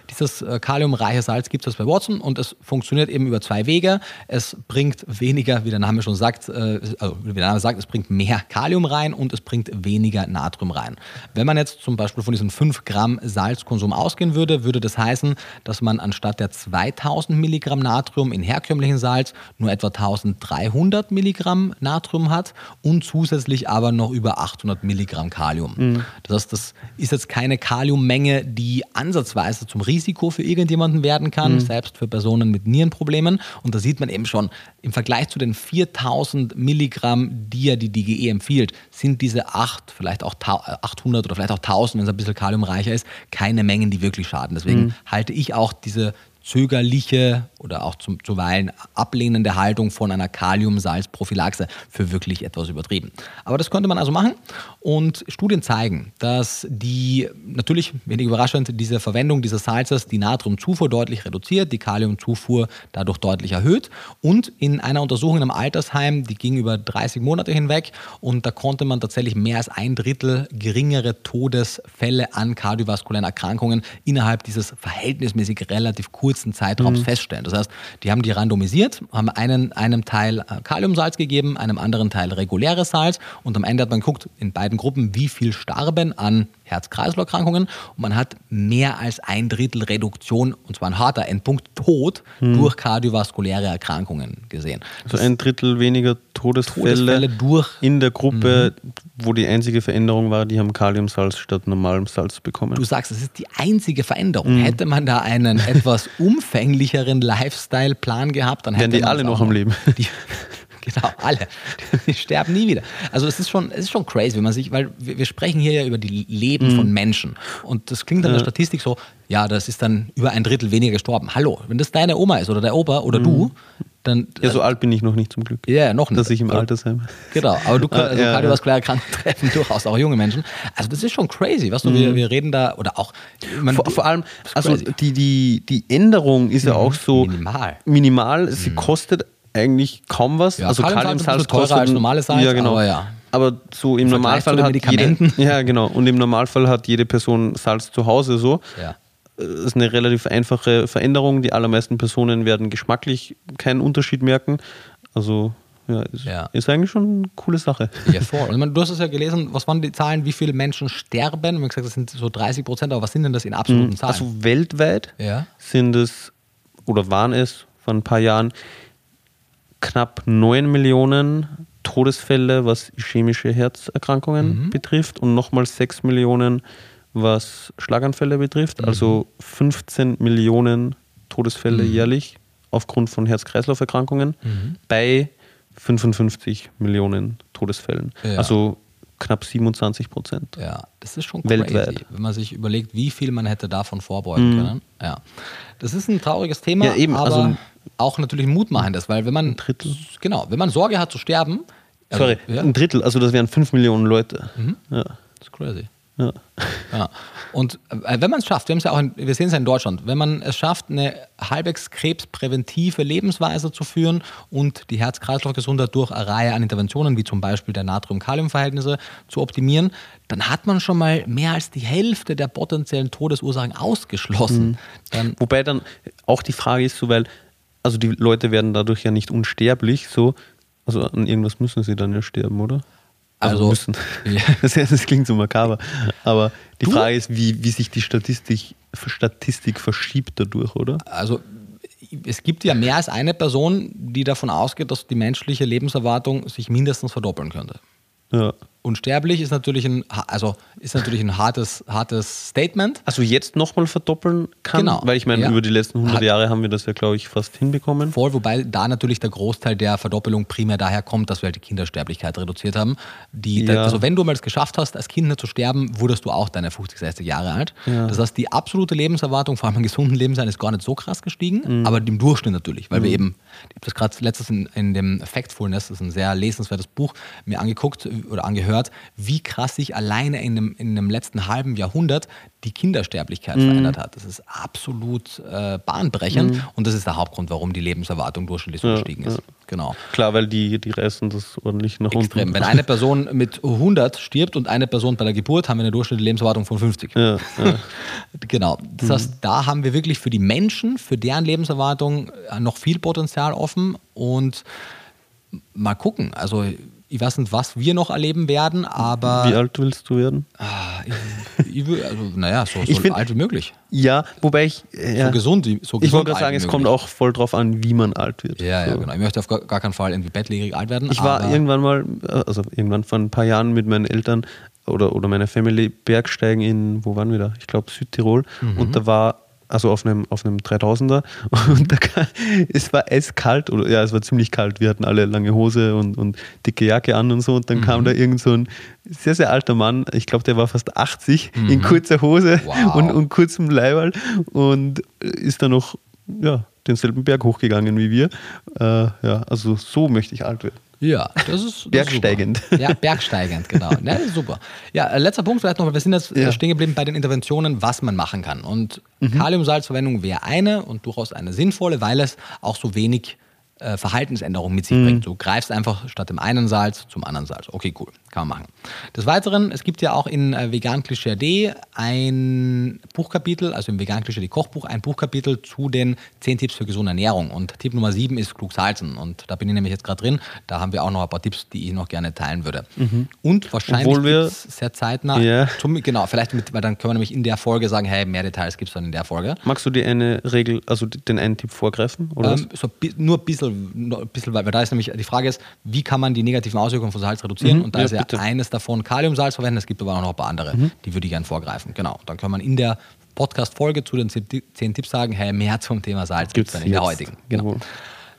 Dieses äh, kaliumreiche Salz gibt es bei Watson und es funktioniert eben über zwei Wege. Es bringt weniger, wie der Name schon sagt, äh, also wie der Name sagt, es bringt mehr Kalium rein und es bringt weniger Natrium rein. Wenn man jetzt zum Beispiel von diesem 5 Gramm Salzkonsum ausgehen würde, würde das heißen, dass man anstatt der 2000 Milligramm Natrium in herkömmlichem Salz nur etwa 1300 Milligramm Natrium hat und zusätzlich aber noch über 800 Milligramm Kalium. Das heißt, das ist jetzt keine Kaliummenge, die ansatzweise zum Risiko für irgendjemanden werden kann, selbst für Personen mit Nierenproblemen. Und da sieht man eben schon, im Vergleich zu den 4000 Milligramm, die ja die DGE empfiehlt, sind diese 8, vielleicht auch tau- äh, 800 oder vielleicht auch 1000, wenn es ein bisschen kaliumreicher ist, keine Mengen, die wirklich schaden. Deswegen halte ich auch diese zögerliche oder auch zum, zuweilen ablehnende Haltung von einer Kaliumsalzprophylaxe für wirklich etwas übertrieben. Aber das könnte man also machen und Studien zeigen, dass die natürlich, wenig überraschend, diese Verwendung dieses Salzes die Natriumzufuhr deutlich reduziert, die Kaliumzufuhr dadurch deutlich erhöht und in einer Untersuchung im Altersheim, die ging über 30 Monate hinweg und da konnte man tatsächlich mehr als ein Drittel geringere Todesfälle an kardiovaskulären Erkrankungen innerhalb dieses verhältnismäßig relativ kurzen kurzen Zeitraums feststellen. Das heißt, die haben die randomisiert, haben einen, einem Teil äh, Kaliumsalz gegeben, einem anderen Teil reguläres Salz und am Ende hat man geguckt, in beiden Gruppen, wie viel starben an Herz-Kreislauf-Erkrankungen und man hat mehr als ein Drittel Reduktion, und zwar ein harter Endpunkt, Tod durch kardiovaskuläre Erkrankungen gesehen.
Also ein Drittel weniger Todesfälle,
Todesfälle durch-
in der Gruppe, wo die einzige Veränderung war, die haben Kaliumsalz statt normalem Salz bekommen.
Du sagst, es ist die einzige Veränderung. Hätte man da einen etwas umfänglicheren Lifestyle-Plan gehabt, dann hätte
Wären die alle noch am Leben.
Die, genau, alle. Die sterben nie wieder. Also es ist schon, es ist schon crazy, wenn man sich, weil wir, wir sprechen hier ja über die Leben
Mhm.
von Menschen. Und das klingt in der Statistik so, ja, das ist dann über ein Drittel weniger gestorben. Hallo, wenn das deine Oma ist oder der Opa oder du, dann.
Mhm. ja, so alt bin ich noch nicht zum Glück.
Ja, noch nicht.
Dass ich im Altersheim.
Genau, aber du
Ah,
kannst, also
ja,
kardiovaskuläre Erkrankungen treffen durchaus auch junge Menschen. Also das ist schon crazy, weißt du, wir, wir reden da, oder auch, meine,
Mhm. Vor, vor allem, also.
Mhm.
die, die, die Änderung ist ja auch so
Minimal.
minimal. Sie kostet eigentlich kaum was.
Ja,
also
Kaliumsalz ist teurer als normales Salz,
ja, genau.
aber ja.
Aber so im Normalfall hat jede, ja genau und im Normalfall hat jede Person Salz zu Hause so.
Ja.
Das ist eine relativ einfache Veränderung. Die allermeisten Personen werden geschmacklich keinen Unterschied merken. Also ja, ist,
Ja.
ist eigentlich schon eine coole Sache.
Ja, voll. Und ich meine, du hast es ja gelesen, was waren die Zahlen, wie viele Menschen sterben? Wir haben gesagt, das sind so 30 Prozent, aber was sind denn das in absoluten Zahlen?
Also weltweit
Ja.
sind es oder waren es vor ein paar Jahren knapp 9 Millionen Todesfälle, was ischämische Herzerkrankungen
Mhm.
betrifft und nochmal 6 Millionen, was Schlaganfälle betrifft.
Mhm.
Also 15 Millionen Todesfälle jährlich aufgrund von Herz-Kreislauf-Erkrankungen
Mhm.
bei 55 Millionen Todesfällen.
Ja.
Also knapp 27 Prozent.
Ja, das ist schon
Weltweit.
crazy, wenn man sich überlegt, wie viel man hätte davon vorbeugen können. Ja. Das ist ein trauriges Thema,
Ja, eben,
aber
also-
auch natürlich mutmachendes, weil wenn man
Drittel.
genau, wenn man Sorge hat zu sterben, also,
Sorry,
ja,
ein Drittel, also das wären 5 Millionen Leute. Ja.
das ist crazy.
Ja.
Ja. Und äh, wenn man es schafft, wir, ja in, wir sehen es ja in Deutschland, wenn man es schafft, eine halbwegs krebspräventive Lebensweise zu führen und die Herz-Kreislauf-Gesundheit durch eine Reihe an Interventionen, wie zum Beispiel der Natrium-Kalium-Verhältnisse, zu optimieren, dann hat man schon mal mehr als die Hälfte der potenziellen Todesursachen ausgeschlossen. Dann,
Wobei dann auch die Frage ist so, weil, also die Leute werden dadurch ja nicht unsterblich, so, also an irgendwas müssen sie dann ja sterben, oder?
Also,
müssen.
ja.
Das, das klingt so makaber. Aber die
Du-
Frage ist, wie, wie sich die Statistik, Statistik verschiebt dadurch, oder?
Also es gibt ja mehr als eine Person, die davon ausgeht, dass die menschliche Lebenserwartung sich mindestens verdoppeln könnte.
Ja.
Unsterblich ist natürlich ein, also ist natürlich ein hartes, hartes Statement.
Also jetzt nochmal verdoppeln kann,
Genau.
weil ich meine,
Ja.
über die letzten 100
Hat-
Jahre haben wir das ja, glaube ich, fast hinbekommen.
Voll, wobei da natürlich der Großteil der Verdoppelung primär daher kommt, dass wir halt die Kindersterblichkeit reduziert haben. Die,
Ja.
Also wenn du mal es geschafft hast, als Kind nicht zu sterben, wurdest du auch deine 50, 60 Jahre alt. Das heißt, die absolute Lebenserwartung, vor allem im gesunden Lebensein, ist gar nicht so krass gestiegen, aber im Durchschnitt natürlich, weil wir eben, ich habe das gerade letztens in, in dem Factfulness, das ist ein sehr lesenswertes Buch, mir angeguckt oder angehört, wie krass sich alleine in dem, in dem letzten halben Jahrhundert die Kindersterblichkeit verändert hat. Das ist absolut äh, bahnbrechend und das ist der Hauptgrund, warum die Lebenserwartung durchschnittlich so gestiegen ist. Genau.
Klar, weil die, die reißen das ordentlich nach
Extrem.
unten.
Wenn eine Person mit 100 stirbt und eine Person bei der Geburt, haben wir eine durchschnittliche Lebenserwartung von 50.
Ja, ja.
Genau. Das heißt, da haben wir wirklich für die Menschen, für deren Lebenserwartung äh, noch viel Potenzial offen und mal gucken. Also ich weiß nicht, was wir noch erleben werden, aber
Wie alt willst du werden?
Ah, ich, ich will, also naja, so,
Ich
so
find-
alt wie möglich.
Ja, wobei ich. äh, Ja,
So gesund, wie- so
ich
gesund
wollte gerade sagen, es kommt auch voll drauf an, wie man alt wird.
Ja, ja,
So.
genau. Ich möchte auf gar, gar keinen Fall irgendwie bettlägerig alt werden.
Ich war irgendwann mal, also irgendwann vor ein paar Jahren mit meinen Eltern oder, oder meiner Family Bergsteigen in, wo waren wir da? Ich glaube Südtirol.
Mhm.
Und da war, also auf einem, auf einem 3000er und da, es war eiskalt oder ja, es war ziemlich kalt. Wir hatten alle lange Hose und, und dicke Jacke an und so und dann
Mhm.
kam da irgend so ein sehr, sehr alter Mann, ich glaube, der war fast 80, in kurzer Hose
Mhm. Wow.
und, und kurzem Leiberl und ist dann noch, ja, denselben Berg hochgegangen wie wir. Äh, ja, also so möchte ich alt werden.
Ja, das ist. Das
Bergsteigend.
Ist. Ja, bergsteigend, genau. Ja, das ist super. Ja, äh, letzter Punkt vielleicht noch, weil wir sind jetzt äh,
Ja.
stehen geblieben bei den Interventionen, was man machen kann. Und
Mhm.
Kaliumsalzverwendung wäre eine und durchaus eine sinnvolle, weil es auch so wenig äh, Verhaltensänderung mit sich
Mhm.
bringt. Du greifst einfach statt dem einen Salz zum anderen Salz. Okay, cool, kann man machen. Des Weiteren, es gibt ja auch in äh, Vegan Klischee AD ein Buchkapitel, also im Vegan Klischee AD Kochbuch, ein Buchkapitel zu den 10 Tipps für gesunde Ernährung. Und Tipp Nummer 7 ist klug salzen. Und da bin ich nämlich jetzt gerade drin. Da haben wir auch noch ein paar Tipps, die ich noch gerne teilen würde. Und wahrscheinlich
Mhm. Wir-
sehr zeitnah,
Ja.
zum, genau, vielleicht mit, weil dann können wir nämlich in der Folge sagen, hey, mehr Details gibt es dann in der Folge.
Magst du dir eine Regel, also den einen Tipp vorgreifen? Oder
Ähm, so nur ein bisschen, nur ein bisschen, weil da ist nämlich die Frage ist, wie kann man die negativen Auswirkungen von Salz reduzieren? Und da
ja,
ist ja
bitte.
eines davon Kaliumsalz verwenden, es gibt aber auch noch ein paar andere, die würde ich gerne vorgreifen. Genau. Dann kann man in der Podcast-Folge zu den 10 Tipps sagen, hey, mehr zum Thema Salz gibt es dann in der
jetzt?
heutigen. Genau.
Jawohl.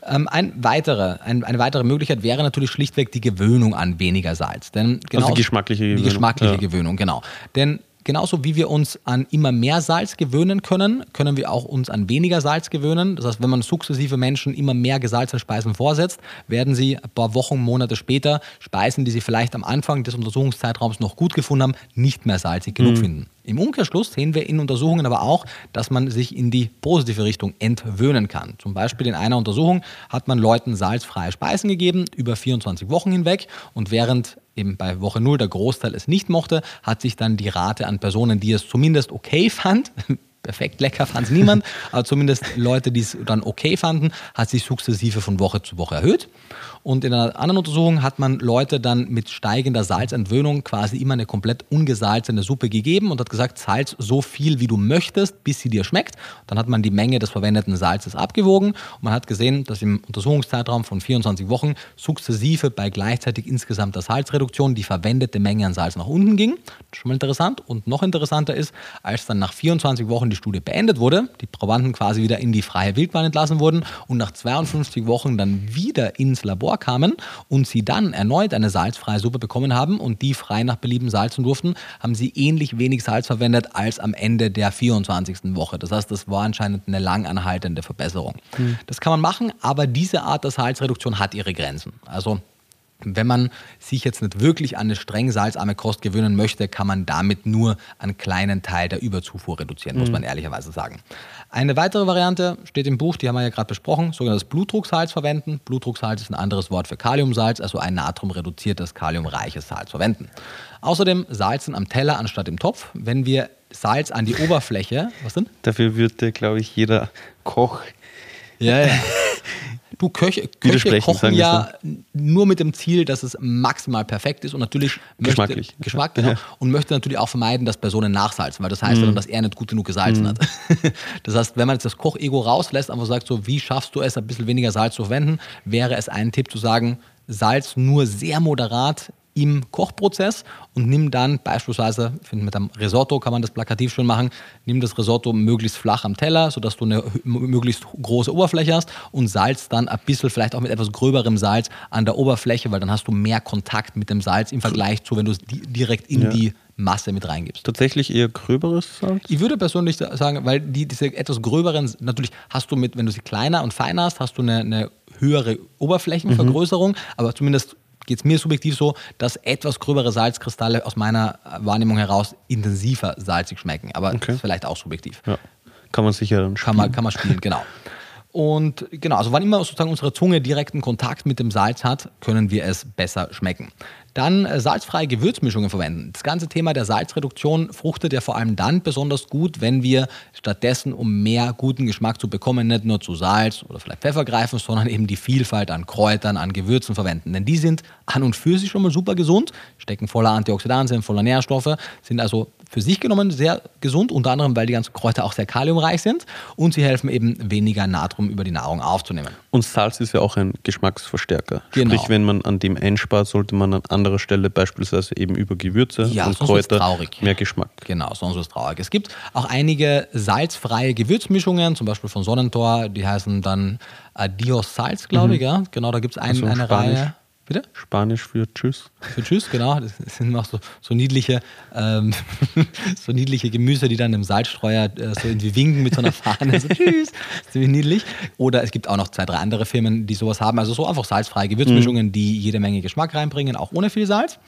Ähm, ein weitere, ein, eine weitere Möglichkeit wäre natürlich schlichtweg die Gewöhnung an weniger Salz. Denn genau,
Also die geschmackliche
Die
Gewöhnung,
geschmackliche
ja.
Gewöhnung, genau. Denn genauso wie wir uns an immer mehr Salz gewöhnen können, können wir auch uns an weniger Salz gewöhnen. Das heißt, wenn man sukzessive Menschen immer mehr gesalzene Speisen vorsetzt, werden sie ein paar Wochen, Monate später Speisen, die sie vielleicht am Anfang des Untersuchungszeitraums noch gut gefunden haben, nicht mehr salzig genug finden. Im Umkehrschluss sehen wir in Untersuchungen aber auch, dass man sich in die positive Richtung entwöhnen kann. Zum Beispiel in einer Untersuchung hat man Leuten salzfreie Speisen gegeben über 24 Wochen hinweg und während eben bei Woche 0 der Großteil es nicht mochte, hat sich dann die Rate an Personen, die es zumindest okay fand, perfekt lecker fand es niemand, aber zumindest Leute, die es dann okay fanden, hat sich sukzessive von Woche zu Woche erhöht. Und in einer anderen Untersuchung hat man Leute dann mit steigender Salzentwöhnung quasi immer eine komplett ungesalzene Suppe gegeben und hat gesagt, salz so viel, wie du möchtest, bis sie dir schmeckt. Dann hat man die Menge des verwendeten Salzes abgewogen und man hat gesehen, dass im Untersuchungszeitraum von 24 Wochen sukzessive bei gleichzeitig insgesamter Salzreduktion die verwendete Menge an Salz nach unten ging. Das ist schon mal interessant. Und noch interessanter ist, als dann nach 24 Wochen die Studie beendet wurde, die Probanden quasi wieder in die freie Wildbahn entlassen wurden und nach 52 Wochen dann wieder ins Labor kamen und sie dann erneut eine salzfreie Suppe bekommen haben und die frei nach Belieben salzen durften, haben sie ähnlich wenig Salz verwendet als am Ende der 24. Woche. Das heißt, das war anscheinend eine lang anhaltende Verbesserung. Das kann man machen, aber diese Art der Salzreduktion hat ihre Grenzen. Also wenn man sich jetzt nicht wirklich an eine streng salzarme Kost gewöhnen möchte, kann man damit nur einen kleinen Teil der Überzufuhr reduzieren, muss man ehrlicherweise sagen. Eine weitere Variante steht im Buch, die haben wir ja gerade besprochen, sogenanntes Blutdrucksalz verwenden. Blutdrucksalz ist ein anderes Wort für Kaliumsalz, also ein natriumreduziertes, kaliumreiches Salz verwenden. Außerdem salzen am Teller anstatt im Topf. Wenn wir Salz an die Oberfläche, was denn?
Dafür würde, glaube ich, jeder Koch
Ja, ja. Du, Köche, Köche
Widersprechen,
kochen ja nur mit dem Ziel, dass es maximal perfekt ist und natürlich
Geschmacklich.
Möchte, Geschmack, genau.
Ja.
Und möchte natürlich auch vermeiden, dass Personen nachsalzen, weil das heißt ja
Mhm.
dann, dass er nicht gut genug gesalzen hat. Das heißt, wenn man jetzt das Kochego rauslässt, einfach sagt so, wie schaffst du es, ein bisschen weniger Salz zu verwenden, wäre es ein Tipp zu sagen, Salz nur sehr moderat im Kochprozess und nimm dann beispielsweise, ich finde mit einem Risotto kann man das plakativ schön machen, nimm das Risotto möglichst flach am Teller, sodass du eine möglichst große Oberfläche hast und salz dann ein bisschen, vielleicht auch mit etwas gröberem Salz an der Oberfläche, weil dann hast du mehr Kontakt mit dem Salz im Vergleich zu, wenn du es di direkt in
Ja.
die Masse mit reingibst.
tatsächlich eher gröberes Salz.
Ich würde persönlich sagen, weil die, diese etwas gröberen, natürlich hast du mit, wenn du sie kleiner und feiner hast, hast du eine, eine höhere Oberflächenvergrößerung, aber zumindest geht es mir subjektiv so, dass etwas gröbere Salzkristalle aus meiner Wahrnehmung heraus intensiver salzig schmecken. Aber das ist vielleicht auch subjektiv.
Ja. Kann man sicher dann
Kann man, kann man spielen, genau. Und genau, also wann immer sozusagen unsere Zunge direkten Kontakt mit dem Salz hat, können wir es besser schmecken. Dann äh, salzfreie Gewürzmischungen verwenden. Das ganze Thema der Salzreduktion fruchtet ja vor allem dann besonders gut, wenn wir stattdessen, um mehr guten Geschmack zu bekommen, nicht nur zu Salz oder vielleicht Pfeffer greifen, sondern eben die Vielfalt an Kräutern, an Gewürzen verwenden. Denn die sind an und für sich schon mal super gesund, stecken voller Antioxidantien, voller Nährstoffe, sind also für sich genommen sehr gesund, unter anderem, weil die ganzen Kräuter auch sehr kaliumreich sind und sie helfen eben weniger Natrium über die Nahrung aufzunehmen.
Und Salz ist ja auch ein Geschmacksverstärker.
Genau.
Sprich, wenn man an dem einspart, sollte man an anderer Stelle beispielsweise eben über Gewürze
Ja,
und Kräuter
traurig.
mehr Geschmack.
Genau, sonst ist es traurig. Es gibt auch einige salzfreie Gewürzmischungen, zum Beispiel von Sonnentor, die heißen dann Adios Salz, glaube ich. Ja? Genau, da gibt es ein,
Also
eine
Spanisch.
Reihe. Bitte?
Spanisch für Tschüss.
Für Tschüss, genau. Das sind auch so, so niedliche, ähm, so niedliche Gemüse, die dann im Salzstreuer äh, so irgendwie winken mit so einer Fahne. So, Tschüss. Das ist ziemlich niedlich. Oder es gibt auch noch zwei, drei andere Firmen, die sowas haben. Also so einfach salzfreie Gewürzmischungen, die jede Menge Geschmack reinbringen, auch ohne viel Salz.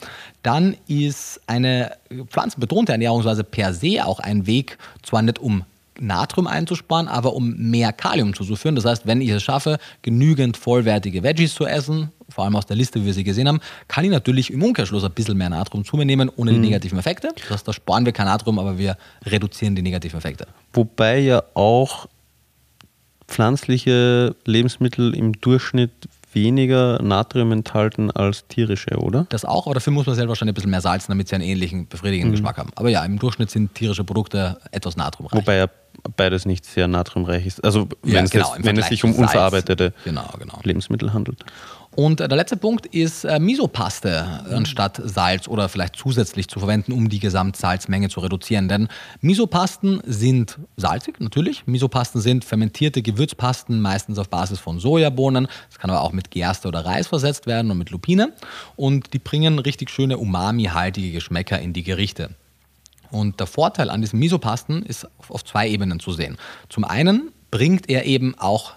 Dann ist eine pflanzenbetonte Ernährungsweise per se auch ein Weg, zwar nicht um Natrium einzusparen, aber um mehr Kalium zuzuführen. Das heißt, wenn ich es schaffe, genügend vollwertige Veggies zu essen, vor allem aus der Liste, wie wir sie gesehen haben, kann ich natürlich im Umkehrschluss ein bisschen mehr Natrium zu mir nehmen, ohne die negativen Effekte. Das heißt, da sparen wir kein Natrium, aber wir reduzieren die negativen Effekte.
Wobei ja auch pflanzliche Lebensmittel im Durchschnitt weniger Natrium enthalten als tierische, oder?
Das auch, aber dafür muss man selber wahrscheinlich ein bisschen mehr salzen, damit sie einen ähnlichen, befriedigenden Geschmack haben. Aber ja, im Durchschnitt sind tierische Produkte etwas natriumreich.
Wobei ja beides nicht sehr natriumreich ist. Also
Ja,
wenn, es,
genau,
jetzt,
im
wenn es sich um
Salz.
unverarbeitete
Genau, genau.
Lebensmittel handelt.
Und der letzte Punkt ist äh, Misopaste anstatt Salz oder vielleicht zusätzlich zu verwenden, um die Gesamtsalzmenge zu reduzieren. Denn Misopasten sind salzig, natürlich. Misopasten sind fermentierte Gewürzpasten, meistens auf Basis von Sojabohnen. Das kann aber auch mit Gerste oder Reis versetzt werden und mit Lupine. Und die bringen richtig schöne umami-haltige Geschmäcker in die Gerichte. Und der Vorteil an diesen Misopasten ist auf zwei Ebenen zu sehen. Zum einen bringt er eben auch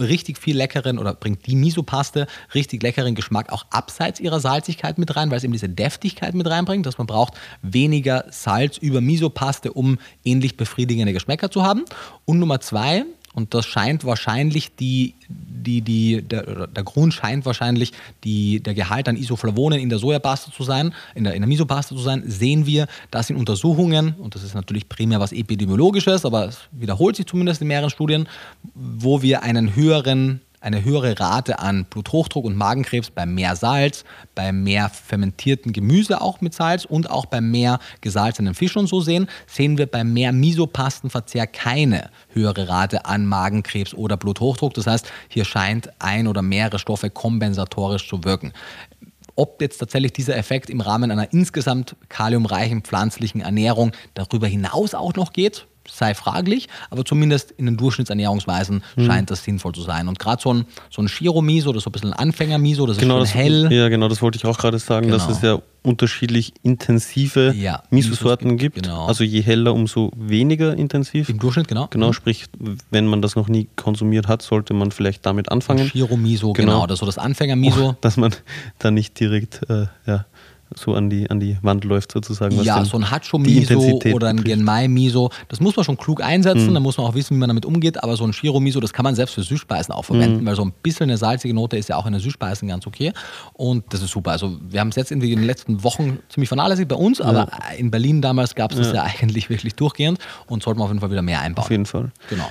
richtig viel leckeren oder bringt die Misopaste richtig leckeren Geschmack auch abseits ihrer Salzigkeit mit rein, weil es eben diese Deftigkeit mit reinbringt, dass man braucht weniger Salz über Misopaste, um ähnlich befriedigende Geschmäcker zu haben. Und Nummer zwei, und das scheint wahrscheinlich die, die, die, der, der Grund scheint wahrscheinlich die, der Gehalt an Isoflavonen in der Sojapaste zu sein, in der, in der Misopaste zu sein, sehen wir, dass in Untersuchungen, und das ist natürlich primär was Epidemiologisches, aber es wiederholt sich zumindest in mehreren Studien, wo wir einen höheren eine höhere Rate an Bluthochdruck und Magenkrebs bei mehr Salz, bei mehr fermentierten Gemüse auch mit Salz und auch bei mehr gesalzenen Fisch und so sehen, sehen wir bei mehr Misopastenverzehr keine höhere Rate an Magenkrebs oder Bluthochdruck. Das heißt, hier scheint ein oder mehrere Stoffe kompensatorisch zu wirken. Ob jetzt tatsächlich dieser Effekt im Rahmen einer insgesamt kaliumreichen pflanzlichen Ernährung darüber hinaus auch noch geht, sei fraglich, aber zumindest in den Durchschnittsernährungsweisen
Mhm.
scheint das sinnvoll zu sein. Und gerade so ein, so ein Shiro-Miso oder so ein bisschen ein Anfänger-Miso, das
Genau,
ist
das,
schön hell.
ja, genau, das wollte ich auch gerade sagen, dass
Genau.
es ja unterschiedlich intensive
Ja,
Miso-Sorten
Misos
gibt.
genau.
Also je heller, umso weniger intensiv.
Im Durchschnitt, genau.
Genau, sprich, wenn man das noch nie konsumiert hat, sollte man vielleicht damit anfangen.
Shiro-Miso, genau.
Genau.
Das ist so das Anfänger-Miso.
Dass man da nicht direkt äh, ja, so an die, an die Wand läuft, sozusagen. was
Ja, so ein Hacho-Miso oder ein. Genmai-Miso, das muss man schon klug einsetzen,
Mhm.
da muss man auch wissen, wie man damit umgeht, aber so ein Shiro-Miso, das kann man selbst für Süßspeisen auch verwenden,
Mhm.
weil so ein bisschen eine salzige Note ist ja auch in den Süßspeisen ganz okay und das ist super. Also wir haben es jetzt irgendwie in den letzten Wochen ziemlich vernachlässigt bei uns, aber in Berlin damals gab es das ja eigentlich wirklich durchgehend und sollten wir auf jeden Fall wieder mehr einbauen.
Auf jeden Fall.
Genau.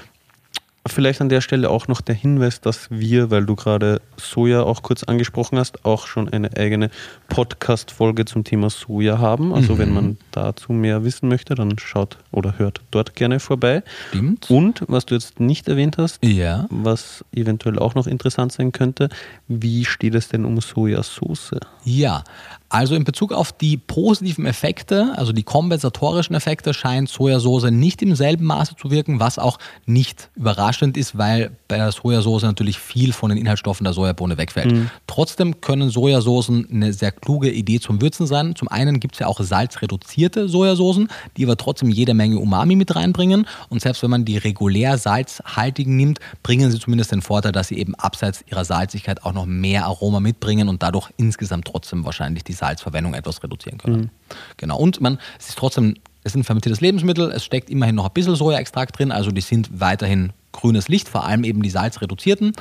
Vielleicht an der Stelle auch noch der Hinweis, dass wir, weil du gerade Soja auch kurz angesprochen hast, auch schon eine eigene Podcast-Folge zum Thema Soja haben. Also wenn man dazu mehr wissen möchte, dann schaut oder hört dort gerne vorbei.
Stimmt.
Und was du jetzt nicht erwähnt hast,
Ja.
was eventuell auch noch interessant sein könnte, wie steht es denn um Sojasauce?
Ja, also in Bezug auf die positiven Effekte, also die kompensatorischen Effekte, scheint Sojasauce nicht im selben Maße zu wirken, was auch nicht überraschend ist, weil bei der Sojasauce natürlich viel von den Inhaltsstoffen der Sojabohne wegfällt. Trotzdem können Sojasoßen eine sehr kluge Idee zum Würzen sein. Zum einen gibt es ja auch salzreduzierte Sojasoßen, die aber trotzdem jede Menge Umami mit reinbringen. Und selbst wenn man die regulär salzhaltigen nimmt, bringen sie zumindest den Vorteil, dass sie eben abseits ihrer Salzigkeit auch noch mehr Aroma mitbringen und dadurch insgesamt trotzdem wahrscheinlich die Salzverwendung etwas reduzieren können. Genau. Und man, es ist trotzdem, es ist ein fermentiertes Lebensmittel, es steckt immerhin noch ein bisschen Sojaextrakt drin, also die sind weiterhin grünes Licht, vor allem eben die salzreduzierten,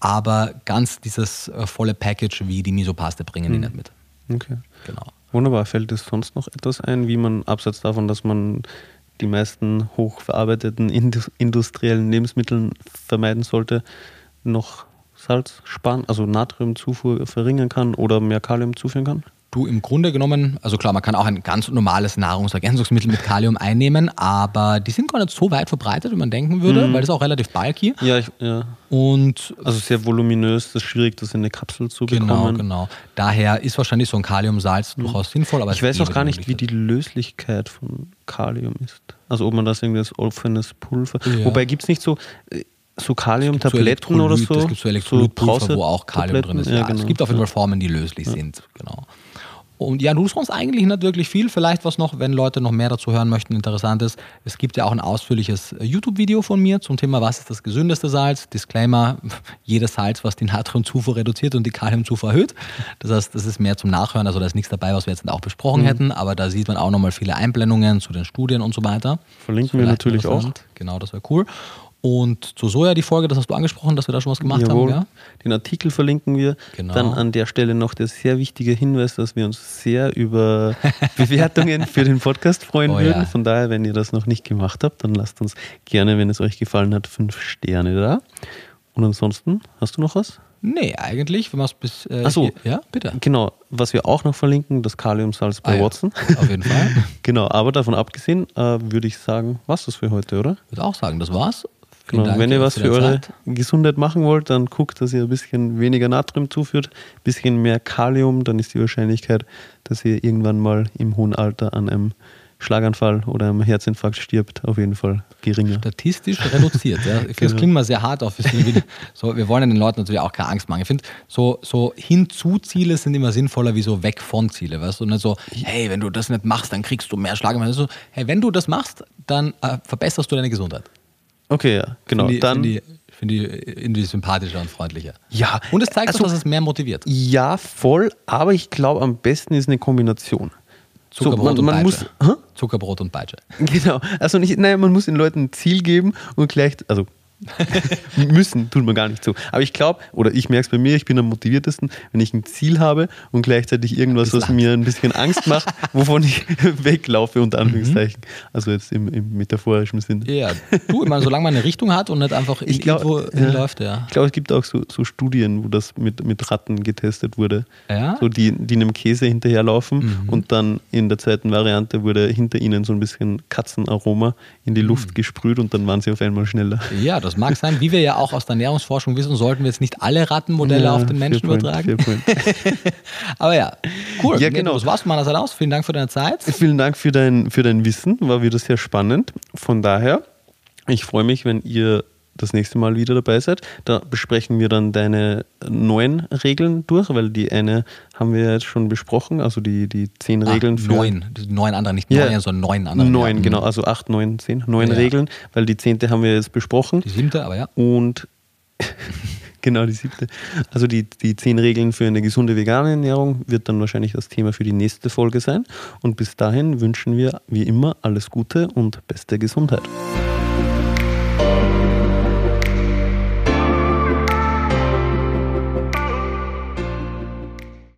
aber ganz dieses äh, volle Package wie die Misopaste bringen die nicht mit.
Okay.
Genau.
Wunderbar. Fällt es sonst noch etwas ein, wie man abseits davon, dass man die meisten hochverarbeiteten indus- industriellen Lebensmittel vermeiden sollte, noch Salz sparen, also Natriumzufuhr verringern kann oder mehr Kalium zuführen kann?
Du im Grunde genommen, also klar, man kann auch ein ganz normales Nahrungsergänzungsmittel mit Kalium einnehmen, aber die sind gar nicht so weit verbreitet, wie man denken würde, weil das ist auch relativ bulky.
Ja, ich, ja.
Und
also sehr voluminös, das ist schwierig, das in eine Kapsel zu
genau,
bekommen.
genau. Daher ist wahrscheinlich so ein Kaliumsalz durchaus sinnvoll. Aber
Ich weiß auch gar nicht, wie die Löslichkeit von Kalium ist. Also ob man das irgendwie als offenes Pulver.
Ja.
Wobei gibt es nicht so, äh, so
so
Kaliumtabletten oder
Elektrolyt,
so?
Es gibt so Elektrolytpulver, wo auch Kalium
Brause-Tabletten?
drin ist. Ja,
genau.
Es gibt auf jeden Fall Formen, die löslich sind. Genau. Und ja, du sonst eigentlich nicht wirklich viel. Vielleicht was noch, wenn Leute noch mehr dazu hören möchten, interessant ist. Es gibt ja auch ein ausführliches äh, YouTube-Video von mir zum Thema, was ist das gesündeste Salz. Disclaimer, jedes Salz, was die Natriumzufuhr reduziert und die Kaliumzufuhr erhöht. Das heißt, das ist mehr zum Nachhören. Also da ist nichts dabei, was wir jetzt auch besprochen mhm. hätten. Aber da sieht man auch nochmal viele Einblendungen zu den Studien und so weiter.
Verlinken wir natürlich auch.
Genau, das wäre cool. Und zu Soja die Folge, das hast du angesprochen, dass wir da schon was gemacht Jawohl. haben. Ja?
Den Artikel verlinken wir. Genau. Dann an der Stelle noch der sehr wichtige Hinweis, dass wir uns sehr über Bewertungen für den Podcast freuen oh, würden. Ja. Von daher, wenn ihr das noch nicht gemacht habt, dann lasst uns gerne, wenn es euch gefallen hat, fünf Sterne da. Und ansonsten, hast du noch was?
Nee, eigentlich, wenn man es bis.
Äh, Achso, ja, bitte. Genau, was wir auch noch verlinken, das Kaliumsalz bei ah, Watson.
Ja, auf jeden Fall.
genau, aber davon abgesehen, äh, würde ich sagen, was das für heute, oder?
Ich würde auch sagen, das war's.
Genau, Dank wenn ihr was für, eure Gesundheit machen wollt, dann guckt, dass ihr ein bisschen weniger Natrium zuführt, ein bisschen mehr Kalium, dann ist die Wahrscheinlichkeit, dass ihr irgendwann mal im hohen Alter an einem Schlaganfall oder einem Herzinfarkt stirbt, auf jeden Fall geringer.
Statistisch reduziert. Ja. Finde, genau. das klingt mal sehr hart auf. So, wir wollen den Leuten natürlich auch keine Angst machen. Ich finde, so, so Hinzu-Ziele sind immer sinnvoller wie so weg von Ziele. Weißt du? Und so, hey, wenn du das nicht machst, dann kriegst du mehr Schlaganfall. So, hey, wenn du das machst, dann äh, verbesserst du deine Gesundheit.
Okay, ja, genau.
Find die,
dann
finde ich, find die irgendwie sympathischer und freundlicher.
Ja.
Und es zeigt also, auch, dass es mehr motiviert.
Ja, voll, aber ich glaube, am besten ist eine Kombination.
Zuckerbrot so, man, man und Peitsche. Muss, Zuckerbrot und Peitsche.
Genau. Also nicht, nein, man muss den Leuten ein Ziel geben und gleich, also Müssen, tut man gar nicht so. Aber ich glaube, oder ich merke es bei mir, ich bin am motiviertesten, wenn ich ein Ziel habe und gleichzeitig irgendwas, was mir ein bisschen Angst macht, wovon ich weglaufe, unter mhm. Anführungszeichen. Mhm. Also jetzt im, im, metaphorischen Sinn.
Ja, du, meine, solange man eine Richtung hat und nicht einfach
ich glaub, irgendwo hinläuft, ja. Ich glaube, es gibt auch so, so, Studien, wo das mit, mit Ratten getestet wurde. Ja? So die, die einem Käse hinterherlaufen mhm. und dann in der zweiten Variante wurde hinter ihnen so ein bisschen Katzenaroma in die Luft mhm. gesprüht und dann waren sie auf einmal schneller.
Ja, das mag sein. Wie wir ja auch aus der Ernährungsforschung wissen, sollten wir jetzt nicht alle Rattenmodelle ja, auf den Menschen point, übertragen. Aber ja, cool.
Ja, genau.
Das war's meiner Seite aus. Vielen Dank für deine Zeit.
Vielen Dank für dein, für dein Wissen. War wieder sehr spannend. Von daher, ich freue mich, wenn ihr das nächste Mal wieder dabei seid. Da besprechen wir dann deine neuen Regeln durch, weil die eine haben wir jetzt schon besprochen, also die, die zehn ah, Regeln
für. Neun, neun andere, nicht neun, ja. sondern neun andere.
Neun, ja. genau, also acht, neun, zehn, neun ja. Regeln, weil die zehnte haben wir jetzt besprochen.
Die siebte, aber ja.
Und genau, die siebte. Also die, die zehn Regeln für eine gesunde vegane Ernährung wird dann wahrscheinlich das Thema für die nächste Folge sein. Und bis dahin wünschen wir wie immer alles Gute und beste Gesundheit.